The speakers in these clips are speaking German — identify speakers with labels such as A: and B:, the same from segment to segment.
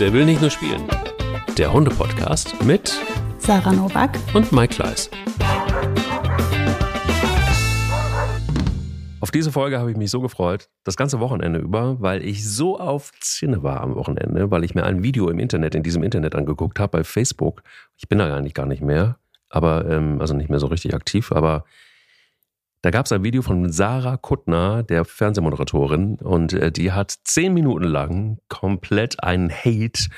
A: Der will nicht nur spielen. Der Hunde-Podcast mit
B: Sarah Novak
A: und Mike Kleiss. Auf diese Folge habe ich mich so gefreut, das ganze Wochenende über, weil ich so auf Zinne war am Wochenende, weil ich mir ein Video im Internet, in diesem Internet angeguckt habe, bei Facebook. Ich bin da eigentlich gar nicht mehr, aber, ähm, also nicht mehr so richtig aktiv, aber da gab es ein Video von Sarah Kuttner, der Fernsehmoderatorin, und äh, die hat zehn Minuten lang komplett einen Hate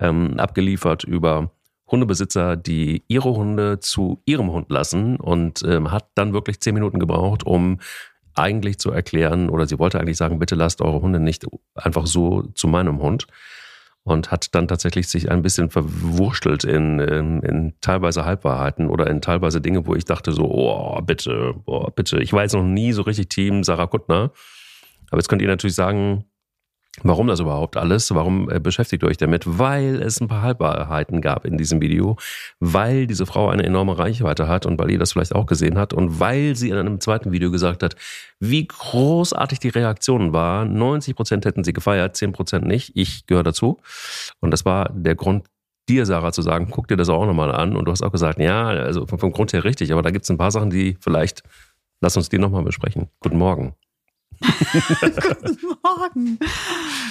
A: ähm, abgeliefert über Hundebesitzer, die ihre Hunde zu ihrem Hund lassen und ähm, hat dann wirklich zehn Minuten gebraucht, um eigentlich zu erklären, oder sie wollte eigentlich sagen, bitte lasst eure Hunde nicht einfach so zu meinem Hund und hat dann tatsächlich sich ein bisschen verwurschtelt in, in, in, teilweise Halbwahrheiten oder in teilweise Dinge, wo ich dachte so, oh, bitte, oh, bitte. Ich war jetzt noch nie so richtig Team Sarah Kuttner. Aber jetzt könnt ihr natürlich sagen, Warum das überhaupt alles? Warum äh, beschäftigt ihr euch damit? Weil es ein paar Halbwahrheiten gab in diesem Video, weil diese Frau eine enorme Reichweite hat und weil ihr das vielleicht auch gesehen habt und weil sie in einem zweiten Video gesagt hat, wie großartig die Reaktion war. 90 Prozent hätten sie gefeiert, 10 Prozent nicht. Ich gehöre dazu. Und das war der Grund, dir, Sarah, zu sagen, guck dir das auch nochmal an. Und du hast auch gesagt, ja, also vom Grund her richtig, aber da gibt es ein paar Sachen, die vielleicht, lass uns die nochmal besprechen. Guten Morgen.
B: Guten Morgen.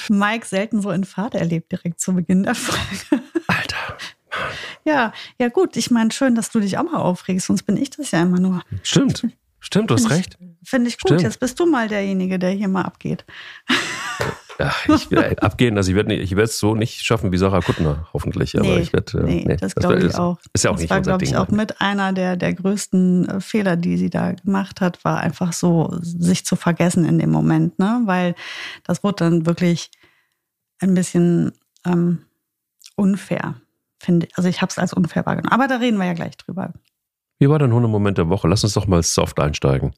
B: Mike selten so in Fahrt erlebt direkt zu Beginn der Folge.
A: Alter.
B: Ja, ja gut. Ich meine, schön, dass du dich auch mal aufregst, sonst bin ich das ja immer nur.
A: Stimmt. Stimmt, du hast recht.
B: Finde ich gut. Stimmt. Jetzt bist du mal derjenige, der hier mal abgeht.
A: Ja, ich will abgehen. Also ich werde es so nicht schaffen wie Sarah Kuttner, hoffentlich. Aber
B: nee,
A: ich werde.
B: Äh, nee, nee, das, das glaube ich auch.
A: Ist ja auch
B: das
A: nicht
B: war, glaube ich, auch mit einer der, der größten äh, Fehler, die sie da gemacht hat, war einfach so, sich zu vergessen in dem Moment, ne? Weil das wurde dann wirklich ein bisschen ähm, unfair, finde ich. Also ich habe es als unfair wahrgenommen. Aber da reden wir ja gleich drüber.
A: Wie war dein Hundemoment der Woche? Lass uns doch mal soft einsteigen.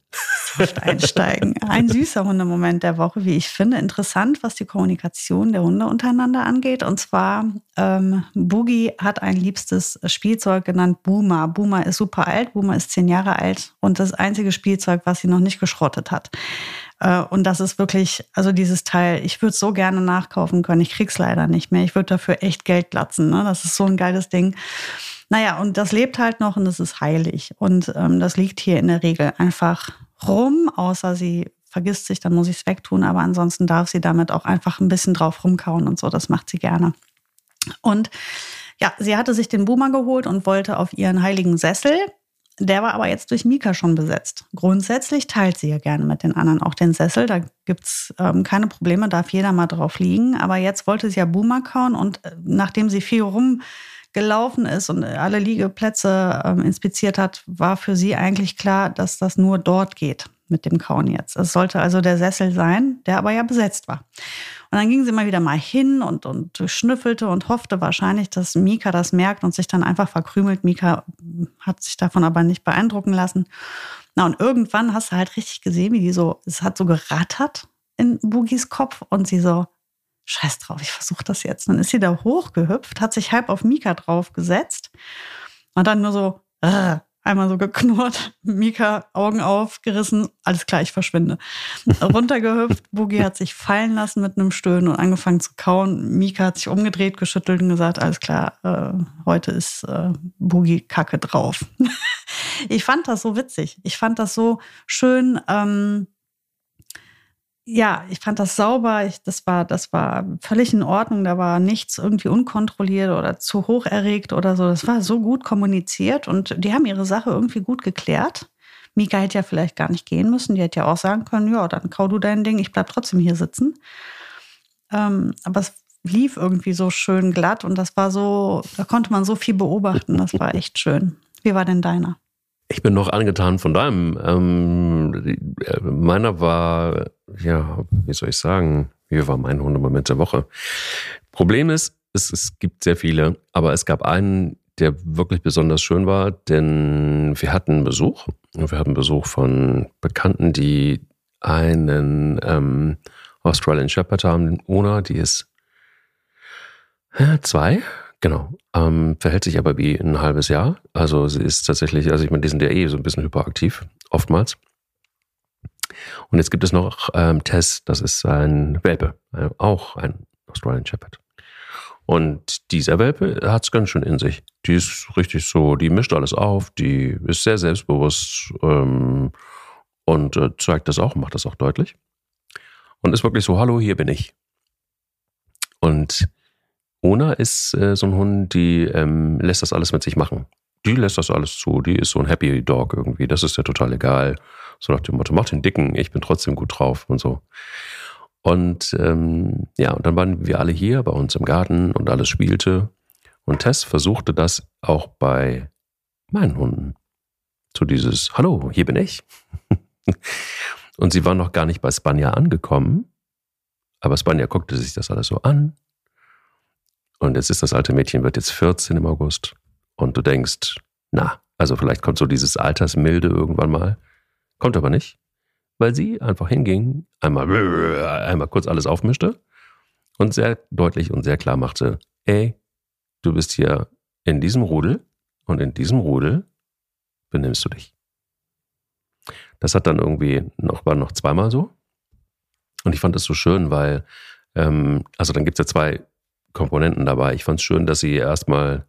B: Soft einsteigen. Ein süßer Hundemoment der Woche, wie ich finde. Interessant, was die Kommunikation der Hunde untereinander angeht. Und zwar, ähm, Boogie hat ein liebstes Spielzeug genannt Boomer. Boomer ist super alt. Boomer ist zehn Jahre alt und das einzige Spielzeug, was sie noch nicht geschrottet hat. Äh, und das ist wirklich, also dieses Teil, ich würde so gerne nachkaufen können. Ich krieg's leider nicht mehr. Ich würde dafür echt Geld latzen. Ne? Das ist so ein geiles Ding. Naja, und das lebt halt noch und es ist heilig. Und ähm, das liegt hier in der Regel einfach rum, außer sie vergisst sich, dann muss ich es wegtun. Aber ansonsten darf sie damit auch einfach ein bisschen drauf rumkauen und so. Das macht sie gerne. Und ja, sie hatte sich den Boomer geholt und wollte auf ihren heiligen Sessel. Der war aber jetzt durch Mika schon besetzt. Grundsätzlich teilt sie ja gerne mit den anderen auch den Sessel. Da gibt's ähm, keine Probleme, darf jeder mal drauf liegen. Aber jetzt wollte sie ja Boomer kauen und äh, nachdem sie viel rum gelaufen ist und alle Liegeplätze ähm, inspiziert hat, war für sie eigentlich klar, dass das nur dort geht mit dem Kauen jetzt. Es sollte also der Sessel sein, der aber ja besetzt war. Und dann ging sie mal wieder mal hin und, und schnüffelte und hoffte wahrscheinlich, dass Mika das merkt und sich dann einfach verkrümelt. Mika hat sich davon aber nicht beeindrucken lassen. Na, und irgendwann hast du halt richtig gesehen, wie die so, es hat so gerattert in Boogies Kopf und sie so, scheiß drauf, ich versuche das jetzt. Dann ist sie da hochgehüpft, hat sich halb auf Mika draufgesetzt und dann nur so äh, einmal so geknurrt, Mika Augen aufgerissen, alles klar, ich verschwinde. Runtergehüpft, Boogie hat sich fallen lassen mit einem Stöhnen und angefangen zu kauen. Mika hat sich umgedreht, geschüttelt und gesagt, alles klar, äh, heute ist äh, Boogie Kacke drauf. ich fand das so witzig. Ich fand das so schön. Ähm, ja, ich fand das sauber. Ich, das, war, das war völlig in Ordnung. Da war nichts irgendwie unkontrolliert oder zu hoch erregt oder so. Das war so gut kommuniziert und die haben ihre Sache irgendwie gut geklärt. Mika hätte ja vielleicht gar nicht gehen müssen. Die hätte ja auch sagen können, ja, dann kau du dein Ding, ich bleib trotzdem hier sitzen. Ähm, aber es lief irgendwie so schön glatt und das war so, da konnte man so viel beobachten. Das war echt schön. Wie war denn deiner?
A: Ich bin noch angetan von deinem. Ähm, meiner war, ja, wie soll ich sagen, wie war mein Hundemoment der Woche? Problem ist, es, es gibt sehr viele, aber es gab einen, der wirklich besonders schön war, denn wir hatten Besuch. Wir hatten Besuch von Bekannten, die einen ähm, Australian Shepherd haben, Ona, die ist äh, zwei, Genau. Ähm, verhält sich aber wie ein halbes Jahr. Also sie ist tatsächlich, also ich meine, die sind ja eh so ein bisschen hyperaktiv, oftmals. Und jetzt gibt es noch ähm, Tess, das ist ein Welpe, äh, auch ein Australian Shepherd. Und dieser Welpe hat es ganz schön in sich. Die ist richtig so, die mischt alles auf, die ist sehr selbstbewusst ähm, und äh, zeigt das auch, macht das auch deutlich. Und ist wirklich so, hallo, hier bin ich. Und Ona ist äh, so ein Hund, die ähm, lässt das alles mit sich machen. Die lässt das alles zu. Die ist so ein Happy Dog irgendwie. Das ist ja total egal. So nach dem Motto, mach den Dicken, ich bin trotzdem gut drauf und so. Und ähm, ja, und dann waren wir alle hier bei uns im Garten und alles spielte. Und Tess versuchte das auch bei meinen Hunden. So dieses, hallo, hier bin ich. und sie war noch gar nicht bei Spanja angekommen. Aber Spanja guckte sich das alles so an. Und jetzt ist das alte Mädchen, wird jetzt 14 im August. Und du denkst, na, also vielleicht kommt so dieses Altersmilde irgendwann mal. Kommt aber nicht weil sie einfach hinging, einmal, einmal kurz alles aufmischte und sehr deutlich und sehr klar machte, ey, du bist hier in diesem Rudel und in diesem Rudel benimmst du dich. Das hat dann irgendwie noch, war noch zweimal so. Und ich fand es so schön, weil, ähm, also dann gibt es ja zwei Komponenten dabei. Ich fand es schön, dass sie erstmal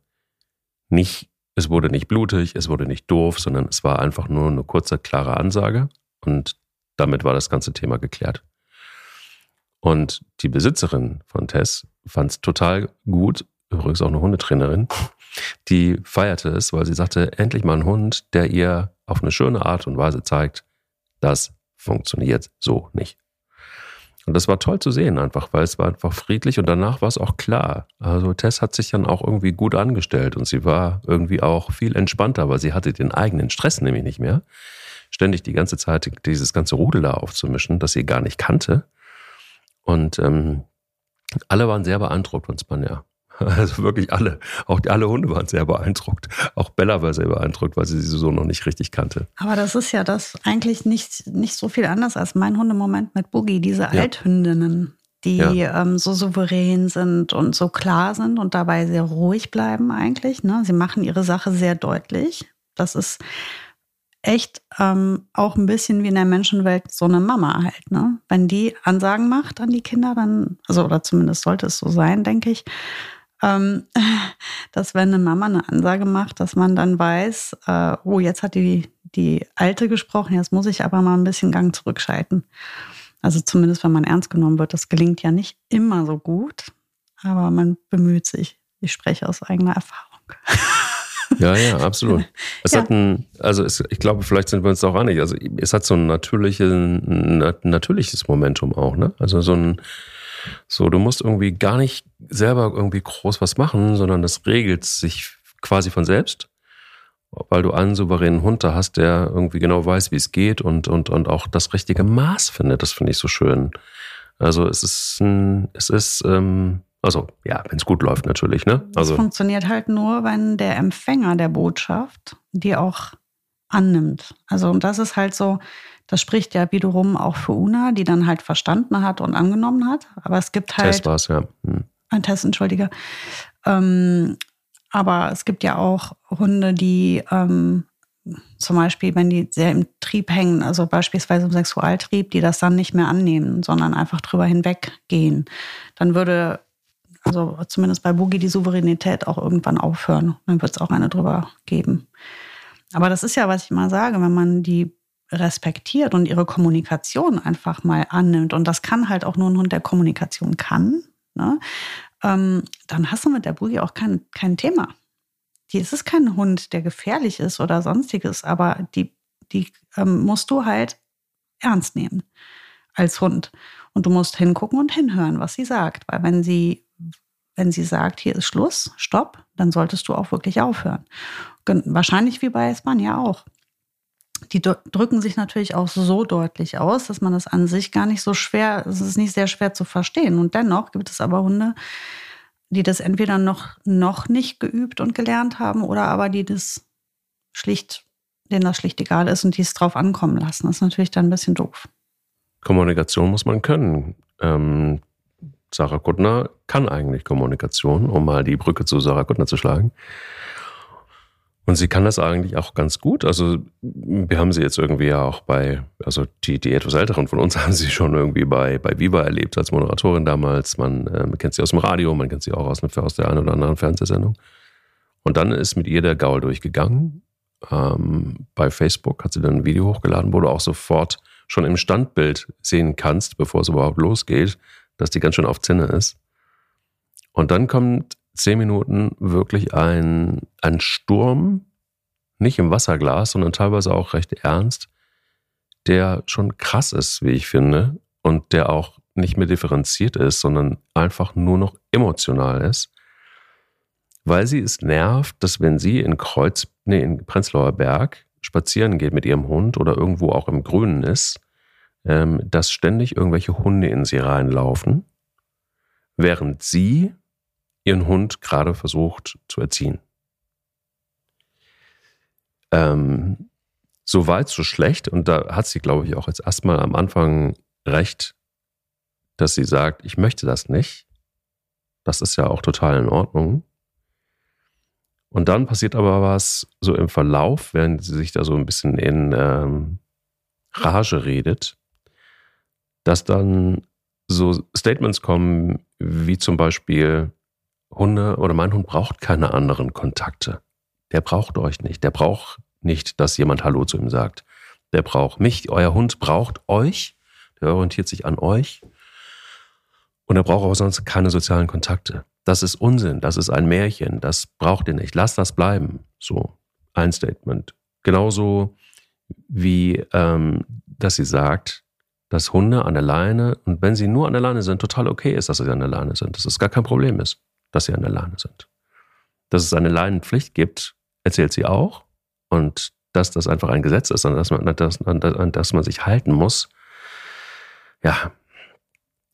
A: nicht, es wurde nicht blutig, es wurde nicht doof, sondern es war einfach nur eine kurze, klare Ansage. Und damit war das ganze Thema geklärt. Und die Besitzerin von Tess fand es total gut, übrigens auch eine Hundetrainerin, die feierte es, weil sie sagte, endlich mal ein Hund, der ihr auf eine schöne Art und Weise zeigt, das funktioniert so nicht. Und das war toll zu sehen einfach, weil es war einfach friedlich und danach war es auch klar. Also Tess hat sich dann auch irgendwie gut angestellt und sie war irgendwie auch viel entspannter, weil sie hatte den eigenen Stress nämlich nicht mehr ständig die ganze Zeit dieses ganze Rudel da aufzumischen, das sie gar nicht kannte. Und ähm, alle waren sehr beeindruckt von Spanja. Also wirklich alle. Auch alle Hunde waren sehr beeindruckt. Auch Bella war sehr beeindruckt, weil sie sie so noch nicht richtig kannte.
B: Aber das ist ja das eigentlich nicht, nicht so viel anders als mein Hundemoment mit Boogie. Diese ja. Althündinnen, die ja. ähm, so souverän sind und so klar sind und dabei sehr ruhig bleiben eigentlich. Ne? Sie machen ihre Sache sehr deutlich. Das ist echt ähm, auch ein bisschen wie in der Menschenwelt so eine Mama halt, ne? Wenn die Ansagen macht an die Kinder, dann, also oder zumindest sollte es so sein, denke ich, ähm, dass wenn eine Mama eine Ansage macht, dass man dann weiß, äh, oh, jetzt hat die, die Alte gesprochen, jetzt muss ich aber mal ein bisschen Gang zurückschalten. Also zumindest, wenn man ernst genommen wird. Das gelingt ja nicht immer so gut, aber man bemüht sich. Ich spreche aus eigener Erfahrung.
A: Ja, ja, absolut. Es ja. hat ein, also es, ich glaube, vielleicht sind wir uns auch einig. Also es hat so ein, natürliche, ein natürliches Momentum auch, ne? Also so ein, so, du musst irgendwie gar nicht selber irgendwie groß was machen, sondern das regelt sich quasi von selbst, weil du einen souveränen Hund da hast, der irgendwie genau weiß, wie es geht und, und, und auch das richtige Maß findet. Das finde ich so schön. Also es ist ein, es ist, ähm, also ja, wenn es gut läuft natürlich. Ne? Also,
B: es funktioniert halt nur, wenn der Empfänger der Botschaft die auch annimmt. Also und das ist halt so, das spricht ja wiederum auch für Una, die dann halt verstanden hat und angenommen hat. Aber es gibt halt.
A: Test war es, ja. Hm.
B: Ein Test, entschuldige. Ähm, aber es gibt ja auch Hunde, die ähm, zum Beispiel, wenn die sehr im Trieb hängen, also beispielsweise im Sexualtrieb, die das dann nicht mehr annehmen, sondern einfach drüber hinweggehen, dann würde also zumindest bei Boogie die Souveränität auch irgendwann aufhören. Dann wird es auch eine drüber geben. Aber das ist ja, was ich mal sage, wenn man die respektiert und ihre Kommunikation einfach mal annimmt, und das kann halt auch nur ein Hund, der Kommunikation kann, ne, ähm, dann hast du mit der Boogie auch kein, kein Thema. Die, es ist kein Hund, der gefährlich ist oder sonstiges, aber die, die ähm, musst du halt ernst nehmen als Hund. Und du musst hingucken und hinhören, was sie sagt. Weil wenn sie wenn sie sagt, hier ist Schluss, stopp, dann solltest du auch wirklich aufhören. Wahrscheinlich wie bei Espanja auch. Die drücken sich natürlich auch so deutlich aus, dass man das an sich gar nicht so schwer, es ist nicht sehr schwer zu verstehen. Und dennoch gibt es aber Hunde, die das entweder noch, noch nicht geübt und gelernt haben oder aber die das schlicht, denen das schlicht egal ist und die es drauf ankommen lassen. Das ist natürlich dann ein bisschen doof.
A: Kommunikation muss man können. Ähm, Sarah Kuttner kann eigentlich Kommunikation, um mal die Brücke zu Sarah Kuttner zu schlagen. Und sie kann das eigentlich auch ganz gut. Also wir haben sie jetzt irgendwie ja auch bei, also die, die etwas älteren von uns haben sie schon irgendwie bei, bei Viva erlebt als Moderatorin damals. Man, äh, kennt sie aus dem Radio, man kennt sie auch aus, aus der einen oder anderen Fernsehsendung. Und dann ist mit ihr der Gaul durchgegangen. Ähm, bei Facebook hat sie dann ein Video hochgeladen, wo du auch sofort schon im Standbild sehen kannst, bevor es überhaupt losgeht, dass die ganz schön auf Zinne ist. Und dann kommt zehn Minuten wirklich ein, ein Sturm, nicht im Wasserglas, sondern teilweise auch recht ernst, der schon krass ist, wie ich finde, und der auch nicht mehr differenziert ist, sondern einfach nur noch emotional ist, weil sie es nervt, dass wenn sie in Kreuz, nee, in Prenzlauer Berg spazieren geht mit ihrem Hund oder irgendwo auch im Grünen ist, ähm, dass ständig irgendwelche Hunde in sie reinlaufen, während sie ihren Hund gerade versucht zu erziehen. Ähm, so weit, so schlecht. Und da hat sie, glaube ich, auch jetzt erstmal am Anfang recht, dass sie sagt, ich möchte das nicht. Das ist ja auch total in Ordnung. Und dann passiert aber was so im Verlauf, während sie sich da so ein bisschen in ähm, Rage redet, dass dann so Statements kommen, wie zum Beispiel, Hunde oder mein Hund braucht keine anderen Kontakte. Der braucht euch nicht. Der braucht nicht, dass jemand Hallo zu ihm sagt. Der braucht mich. Euer Hund braucht euch. Der orientiert sich an euch. Und er braucht auch sonst keine sozialen Kontakte. Das ist Unsinn. Das ist ein Märchen. Das braucht ihr nicht. Lasst das bleiben. So ein Statement. Genauso wie, ähm, dass sie sagt, dass Hunde an der Leine, und wenn sie nur an der Leine sind, total okay ist, dass sie an der Leine sind. Dass es gar kein Problem ist dass sie an der Leine sind. Dass es eine Leinenpflicht gibt, erzählt sie auch. Und dass das einfach ein Gesetz ist, an das man, an das man sich halten muss. Ja,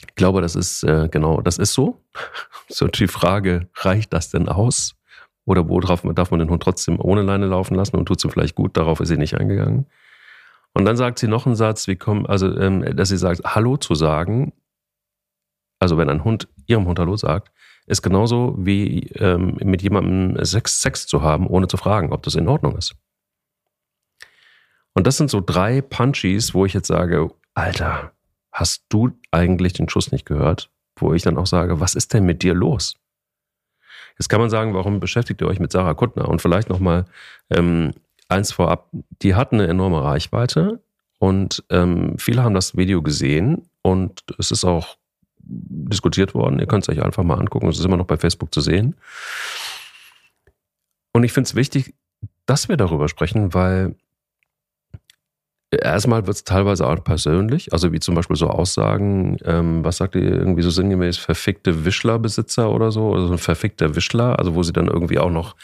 A: ich glaube, das ist äh, genau, das ist so. So die Frage, reicht das denn aus? Oder worauf darf man den Hund trotzdem ohne Leine laufen lassen und tut es ihm vielleicht gut? Darauf ist sie nicht eingegangen. Und dann sagt sie noch einen Satz, wie kommen, also, ähm, dass sie sagt, Hallo zu sagen. Also wenn ein Hund ihrem Hund Hallo sagt, ist genauso wie ähm, mit jemandem Sex, Sex zu haben, ohne zu fragen, ob das in Ordnung ist. Und das sind so drei Punchies, wo ich jetzt sage, Alter, hast du eigentlich den Schuss nicht gehört? Wo ich dann auch sage, was ist denn mit dir los? Jetzt kann man sagen, warum beschäftigt ihr euch mit Sarah Kuttner? Und vielleicht nochmal ähm, eins vorab, die hat eine enorme Reichweite und ähm, viele haben das Video gesehen und es ist auch diskutiert worden. Ihr könnt es euch einfach mal angucken. Es ist immer noch bei Facebook zu sehen. Und ich finde es wichtig, dass wir darüber sprechen, weil erstmal wird es teilweise auch persönlich, also wie zum Beispiel so Aussagen, ähm, was sagt ihr irgendwie so sinngemäß, verfickte Wischlerbesitzer oder so, also ein verfickter Wischler, also wo sie dann irgendwie auch noch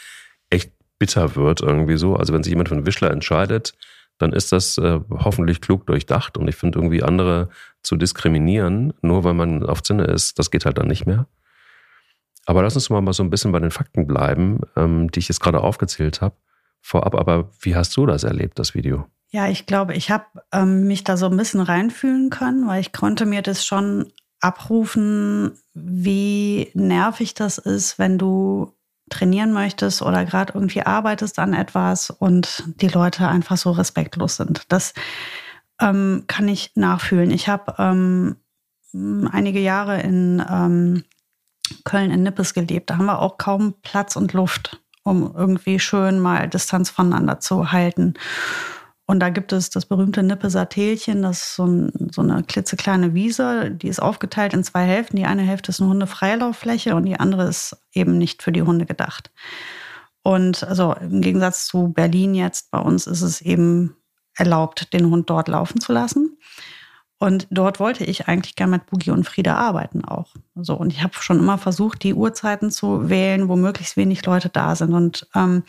A: echt bitter wird irgendwie so. Also wenn sich jemand für einen Wischler entscheidet, dann ist das äh, hoffentlich klug durchdacht. Und ich finde irgendwie andere zu diskriminieren, nur weil man auf Zinne ist, das geht halt dann nicht mehr. Aber lass uns mal so ein bisschen bei den Fakten bleiben, ähm, die ich jetzt gerade aufgezählt habe. Vorab, aber wie hast du das erlebt, das Video?
B: Ja, ich glaube, ich habe ähm, mich da so ein bisschen reinfühlen können, weil ich konnte mir das schon abrufen, wie nervig das ist, wenn du trainieren möchtest oder gerade irgendwie arbeitest an etwas und die Leute einfach so respektlos sind. Das ähm, kann ich nachfühlen. Ich habe ähm, einige Jahre in ähm, Köln in Nippes gelebt. Da haben wir auch kaum Platz und Luft, um irgendwie schön mal Distanz voneinander zu halten. Und da gibt es das berühmte Nippeser Tälchen, das ist so, ein, so, eine klitzekleine Wiese, die ist aufgeteilt in zwei Hälften. Die eine Hälfte ist eine Hundefreilauffläche und die andere ist eben nicht für die Hunde gedacht. Und also im Gegensatz zu Berlin jetzt, bei uns ist es eben erlaubt, den Hund dort laufen zu lassen. Und dort wollte ich eigentlich gerne mit Boogie und Frieda arbeiten auch. So, und ich habe schon immer versucht, die Uhrzeiten zu wählen, wo möglichst wenig Leute da sind. Und ähm,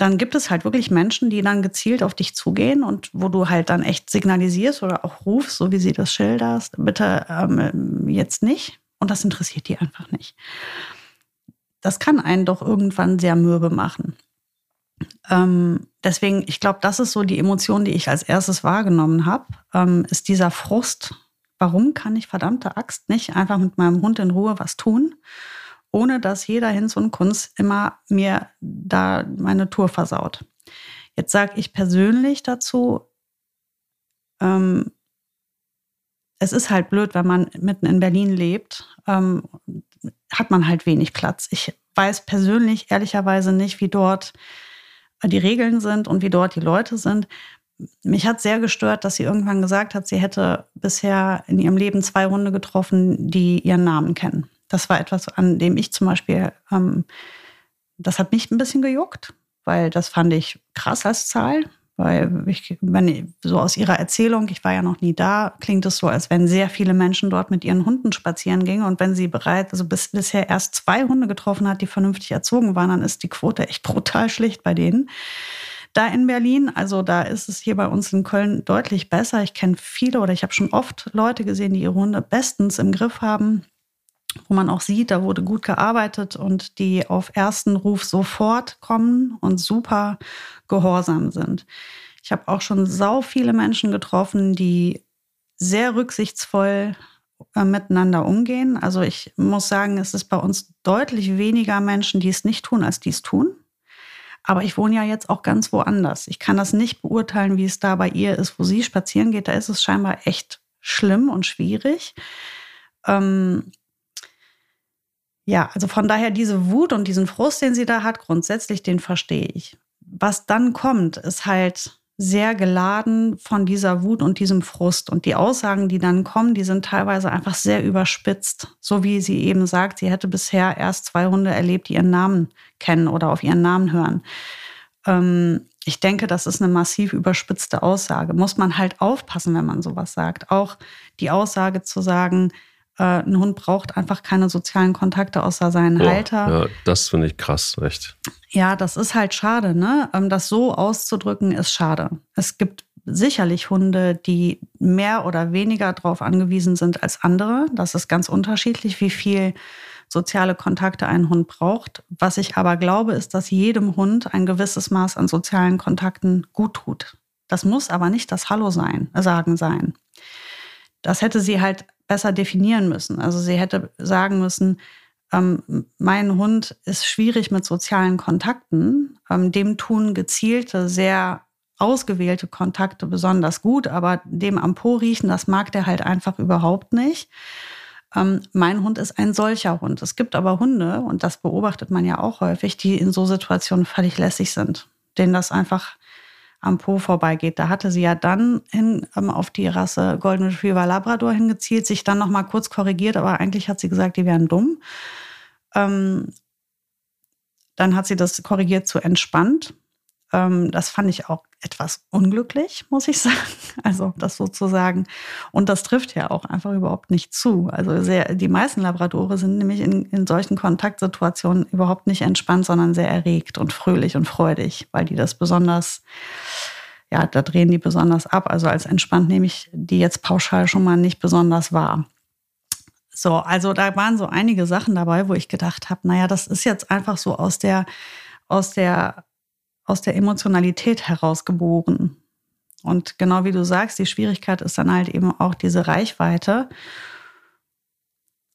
B: dann gibt es halt wirklich Menschen, die dann gezielt auf dich zugehen und wo du halt dann echt signalisierst oder auch rufst, so wie sie das schilderst, bitte ähm, jetzt nicht. Und das interessiert die einfach nicht. Das kann einen doch irgendwann sehr mürbe machen. Ähm, deswegen, ich glaube, das ist so die Emotion, die ich als erstes wahrgenommen habe, ähm, ist dieser Frust. Warum kann ich verdammte Axt nicht einfach mit meinem Hund in Ruhe was tun? Ohne dass jeder Hinz und Kunz immer mir da meine Tour versaut. Jetzt sage ich persönlich dazu, ähm, es ist halt blöd, wenn man mitten in Berlin lebt, ähm, hat man halt wenig Platz. Ich weiß persönlich ehrlicherweise nicht, wie dort die Regeln sind und wie dort die Leute sind. Mich hat sehr gestört, dass sie irgendwann gesagt hat, sie hätte bisher in ihrem Leben zwei Hunde getroffen, die ihren Namen kennen. Das war etwas, an dem ich zum Beispiel, ähm, das hat mich ein bisschen gejuckt, weil das fand ich krass als Zahl. Weil ich, wenn so aus ihrer Erzählung, ich war ja noch nie da, klingt es so, als wenn sehr viele Menschen dort mit ihren Hunden spazieren gingen. Und wenn sie bereits, also bis, bisher erst zwei Hunde getroffen hat, die vernünftig erzogen waren, dann ist die Quote echt brutal schlicht bei denen. Da in Berlin, also da ist es hier bei uns in Köln deutlich besser. Ich kenne viele oder ich habe schon oft Leute gesehen, die ihre Hunde bestens im Griff haben wo man auch sieht, da wurde gut gearbeitet und die auf ersten Ruf sofort kommen und super gehorsam sind. Ich habe auch schon sau viele Menschen getroffen, die sehr rücksichtsvoll äh, miteinander umgehen. Also ich muss sagen, es ist bei uns deutlich weniger Menschen, die es nicht tun, als die es tun. Aber ich wohne ja jetzt auch ganz woanders. Ich kann das nicht beurteilen, wie es da bei ihr ist, wo sie spazieren geht. Da ist es scheinbar echt schlimm und schwierig. Ähm, ja, also von daher diese Wut und diesen Frust, den sie da hat, grundsätzlich, den verstehe ich. Was dann kommt, ist halt sehr geladen von dieser Wut und diesem Frust. Und die Aussagen, die dann kommen, die sind teilweise einfach sehr überspitzt. So wie sie eben sagt, sie hätte bisher erst zwei Hunde erlebt, die ihren Namen kennen oder auf ihren Namen hören. Ähm, ich denke, das ist eine massiv überspitzte Aussage. Muss man halt aufpassen, wenn man sowas sagt. Auch die Aussage zu sagen, äh, ein Hund braucht einfach keine sozialen Kontakte außer seinen oh, Halter.
A: Ja, das finde ich krass, echt.
B: Ja, das ist halt schade, ne? Ähm, das so auszudrücken ist schade. Es gibt sicherlich Hunde, die mehr oder weniger darauf angewiesen sind als andere. Das ist ganz unterschiedlich, wie viel soziale Kontakte ein Hund braucht. Was ich aber glaube, ist, dass jedem Hund ein gewisses Maß an sozialen Kontakten gut tut. Das muss aber nicht das Hallo sein, sagen sein. Das hätte sie halt besser definieren müssen. Also sie hätte sagen müssen, ähm, mein Hund ist schwierig mit sozialen Kontakten. Ähm, dem tun gezielte, sehr ausgewählte Kontakte besonders gut, aber dem am Po riechen, das mag der halt einfach überhaupt nicht. Ähm, mein Hund ist ein solcher Hund. Es gibt aber Hunde, und das beobachtet man ja auch häufig, die in so Situationen völlig lässig sind, denen das einfach am Po vorbeigeht. Da hatte sie ja dann hin, ähm, auf die Rasse Golden Retriever Labrador hingezielt, sich dann noch mal kurz korrigiert, aber eigentlich hat sie gesagt, die wären dumm. Ähm, dann hat sie das korrigiert zu entspannt. Ähm, das fand ich auch etwas unglücklich, muss ich sagen. Also das sozusagen. Und das trifft ja auch einfach überhaupt nicht zu. Also sehr, die meisten Labradore sind nämlich in, in solchen Kontaktsituationen überhaupt nicht entspannt, sondern sehr erregt und fröhlich und freudig, weil die das besonders, ja, da drehen die besonders ab. Also als entspannt nehme ich die jetzt pauschal schon mal nicht besonders wahr. So, also da waren so einige Sachen dabei, wo ich gedacht habe, naja, das ist jetzt einfach so aus der, aus der aus der Emotionalität herausgeboren. Und genau wie du sagst, die Schwierigkeit ist dann halt eben auch diese Reichweite.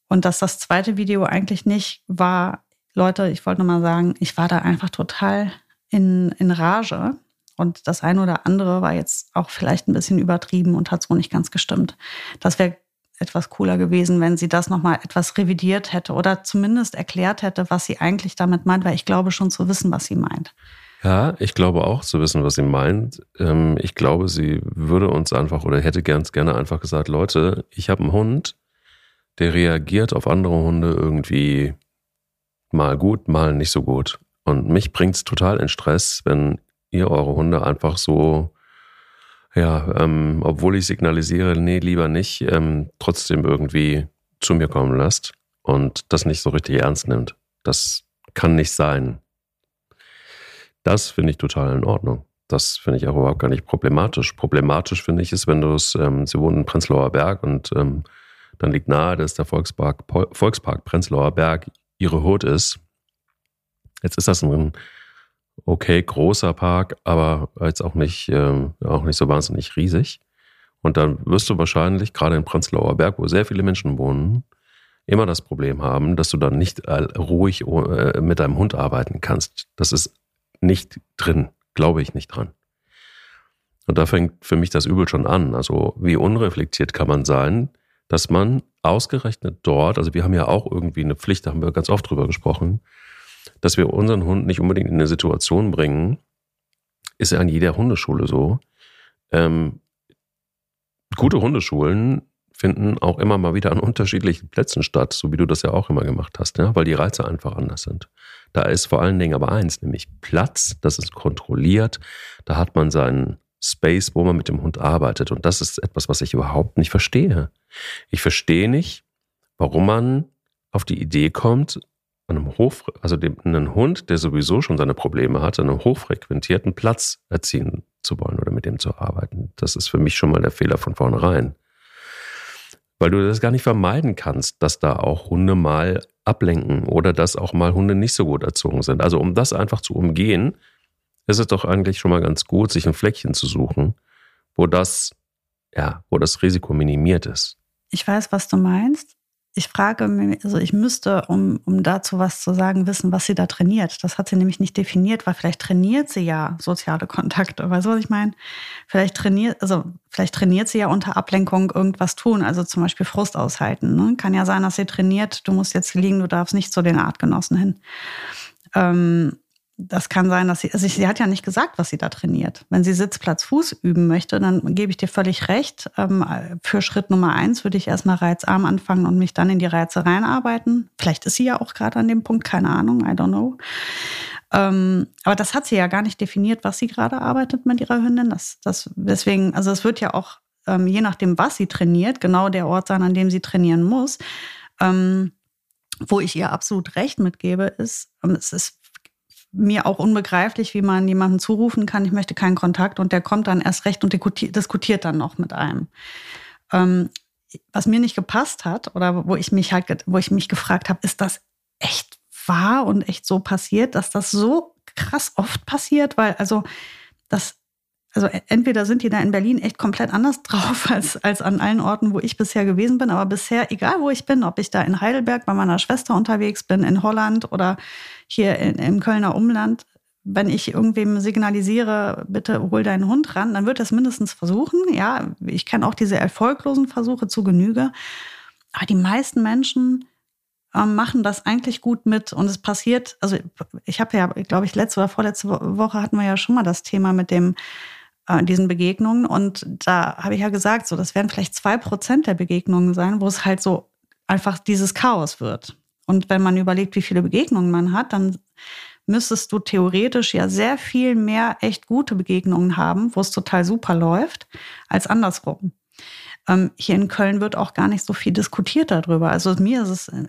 B: Und dass das zweite Video eigentlich nicht war, Leute, ich wollte nur mal sagen, ich war da einfach total in, in Rage. Und das eine oder andere war jetzt auch vielleicht ein bisschen übertrieben und hat so nicht ganz gestimmt. Das wäre etwas cooler gewesen, wenn sie das nochmal etwas revidiert hätte oder zumindest erklärt hätte, was sie eigentlich damit meint, weil ich glaube schon zu wissen, was sie meint.
A: Ja, ich glaube auch zu wissen, was sie meint. Ähm, ich glaube, sie würde uns einfach oder hätte ganz gerne einfach gesagt, Leute, ich habe einen Hund, der reagiert auf andere Hunde irgendwie mal gut, mal nicht so gut. Und mich bringt es total in Stress, wenn ihr eure Hunde einfach so, ja, ähm, obwohl ich signalisiere, nee, lieber nicht, ähm, trotzdem irgendwie zu mir kommen lasst und das nicht so richtig ernst nimmt. Das kann nicht sein. Das finde ich total in Ordnung. Das finde ich auch überhaupt gar nicht problematisch. Problematisch finde ich es, wenn du es, ähm, sie wohnen in Prenzlauer Berg und ähm, dann liegt nahe, dass der Volkspark, Volkspark Prenzlauer Berg ihre Hut ist. Jetzt ist das ein okay großer Park, aber jetzt auch nicht, ähm, auch nicht so wahnsinnig riesig. Und dann wirst du wahrscheinlich, gerade in Prenzlauer Berg, wo sehr viele Menschen wohnen, immer das Problem haben, dass du dann nicht ruhig äh, mit deinem Hund arbeiten kannst. Das ist nicht drin, glaube ich nicht dran. Und da fängt für mich das Übel schon an. Also wie unreflektiert kann man sein, dass man ausgerechnet dort, also wir haben ja auch irgendwie eine Pflicht, da haben wir ganz oft drüber gesprochen, dass wir unseren Hund nicht unbedingt in eine Situation bringen, ist ja an jeder Hundeschule so. Ähm, gute Hundeschulen finden auch immer mal wieder an unterschiedlichen Plätzen statt, so wie du das ja auch immer gemacht hast, ja? weil die Reize einfach anders sind. Da ist vor allen Dingen aber eins, nämlich Platz, das ist kontrolliert, da hat man seinen Space, wo man mit dem Hund arbeitet. Und das ist etwas, was ich überhaupt nicht verstehe. Ich verstehe nicht, warum man auf die Idee kommt, einem Hoch, also dem, einen Hund, der sowieso schon seine Probleme hat, an einem hochfrequentierten Platz erziehen zu wollen oder mit dem zu arbeiten. Das ist für mich schon mal der Fehler von vornherein. Weil du das gar nicht vermeiden kannst, dass da auch Hunde mal ablenken oder dass auch mal Hunde nicht so gut erzogen sind. Also um das einfach zu umgehen, ist es doch eigentlich schon mal ganz gut, sich ein Fleckchen zu suchen, wo das, ja, wo das Risiko minimiert ist.
B: Ich weiß, was du meinst. Ich frage mich, also ich müsste, um, um dazu was zu sagen, wissen, was sie da trainiert. Das hat sie nämlich nicht definiert, weil vielleicht trainiert sie ja soziale Kontakte. Weißt du, was ich meine? Vielleicht trainiert, also vielleicht trainiert sie ja unter Ablenkung irgendwas tun, also zum Beispiel Frust aushalten. Ne? Kann ja sein, dass sie trainiert, du musst jetzt liegen, du darfst nicht zu den Artgenossen hin. Ähm, das kann sein, dass sie, also sie hat ja nicht gesagt, was sie da trainiert. Wenn sie Sitzplatz Fuß üben möchte, dann gebe ich dir völlig recht. Ähm, für Schritt Nummer eins würde ich erstmal reizarm anfangen und mich dann in die Reize reinarbeiten. Vielleicht ist sie ja auch gerade an dem Punkt, keine Ahnung, I don't know. Ähm, aber das hat sie ja gar nicht definiert, was sie gerade arbeitet mit ihrer Hündin. Das, das, deswegen, also es wird ja auch, ähm, je nachdem, was sie trainiert, genau der Ort sein, an dem sie trainieren muss. wo ich ihr absolut recht mitgebe, ist, es ist mir auch unbegreiflich, wie man jemandem zurufen kann, ich möchte keinen Kontakt. Und der kommt dann erst recht und diskutiert dann noch mit einem. Ähm, was mir nicht gepasst hat oder wo ich mich halt, wo ich mich gefragt habe, ist das echt wahr und echt so passiert, dass das so krass oft passiert, weil also das also e-, entweder sind die da in Berlin echt komplett anders drauf als, als an allen Orten, wo ich bisher gewesen bin. Aber bisher, egal wo ich bin, ob ich da in Heidelberg bei meiner Schwester unterwegs bin, in Holland oder hier in, im Kölner Umland, wenn ich irgendwem signalisiere, bitte hol deinen Hund ran, dann wird es mindestens versuchen. Ja, ich kenne auch diese erfolglosen Versuche zu Genüge. Aber die meisten Menschen ähm, machen das eigentlich gut mit und es passiert, also ich habe ja, glaube ich, letzte oder vorletzte Woche hatten wir ja schon mal das Thema mit dem äh, diesen Begegnungen. Und da habe ich ja gesagt, so, das werden vielleicht zwei Prozent der Begegnungen sein, wo es halt so einfach dieses Chaos wird. Und wenn man überlegt, wie viele Begegnungen man hat, dann müsstest du theoretisch ja sehr viel mehr echt gute Begegnungen haben, wo es total super läuft, als andersrum. Ähm, hier in Köln wird auch gar nicht so viel diskutiert darüber. Also mir ist es äh,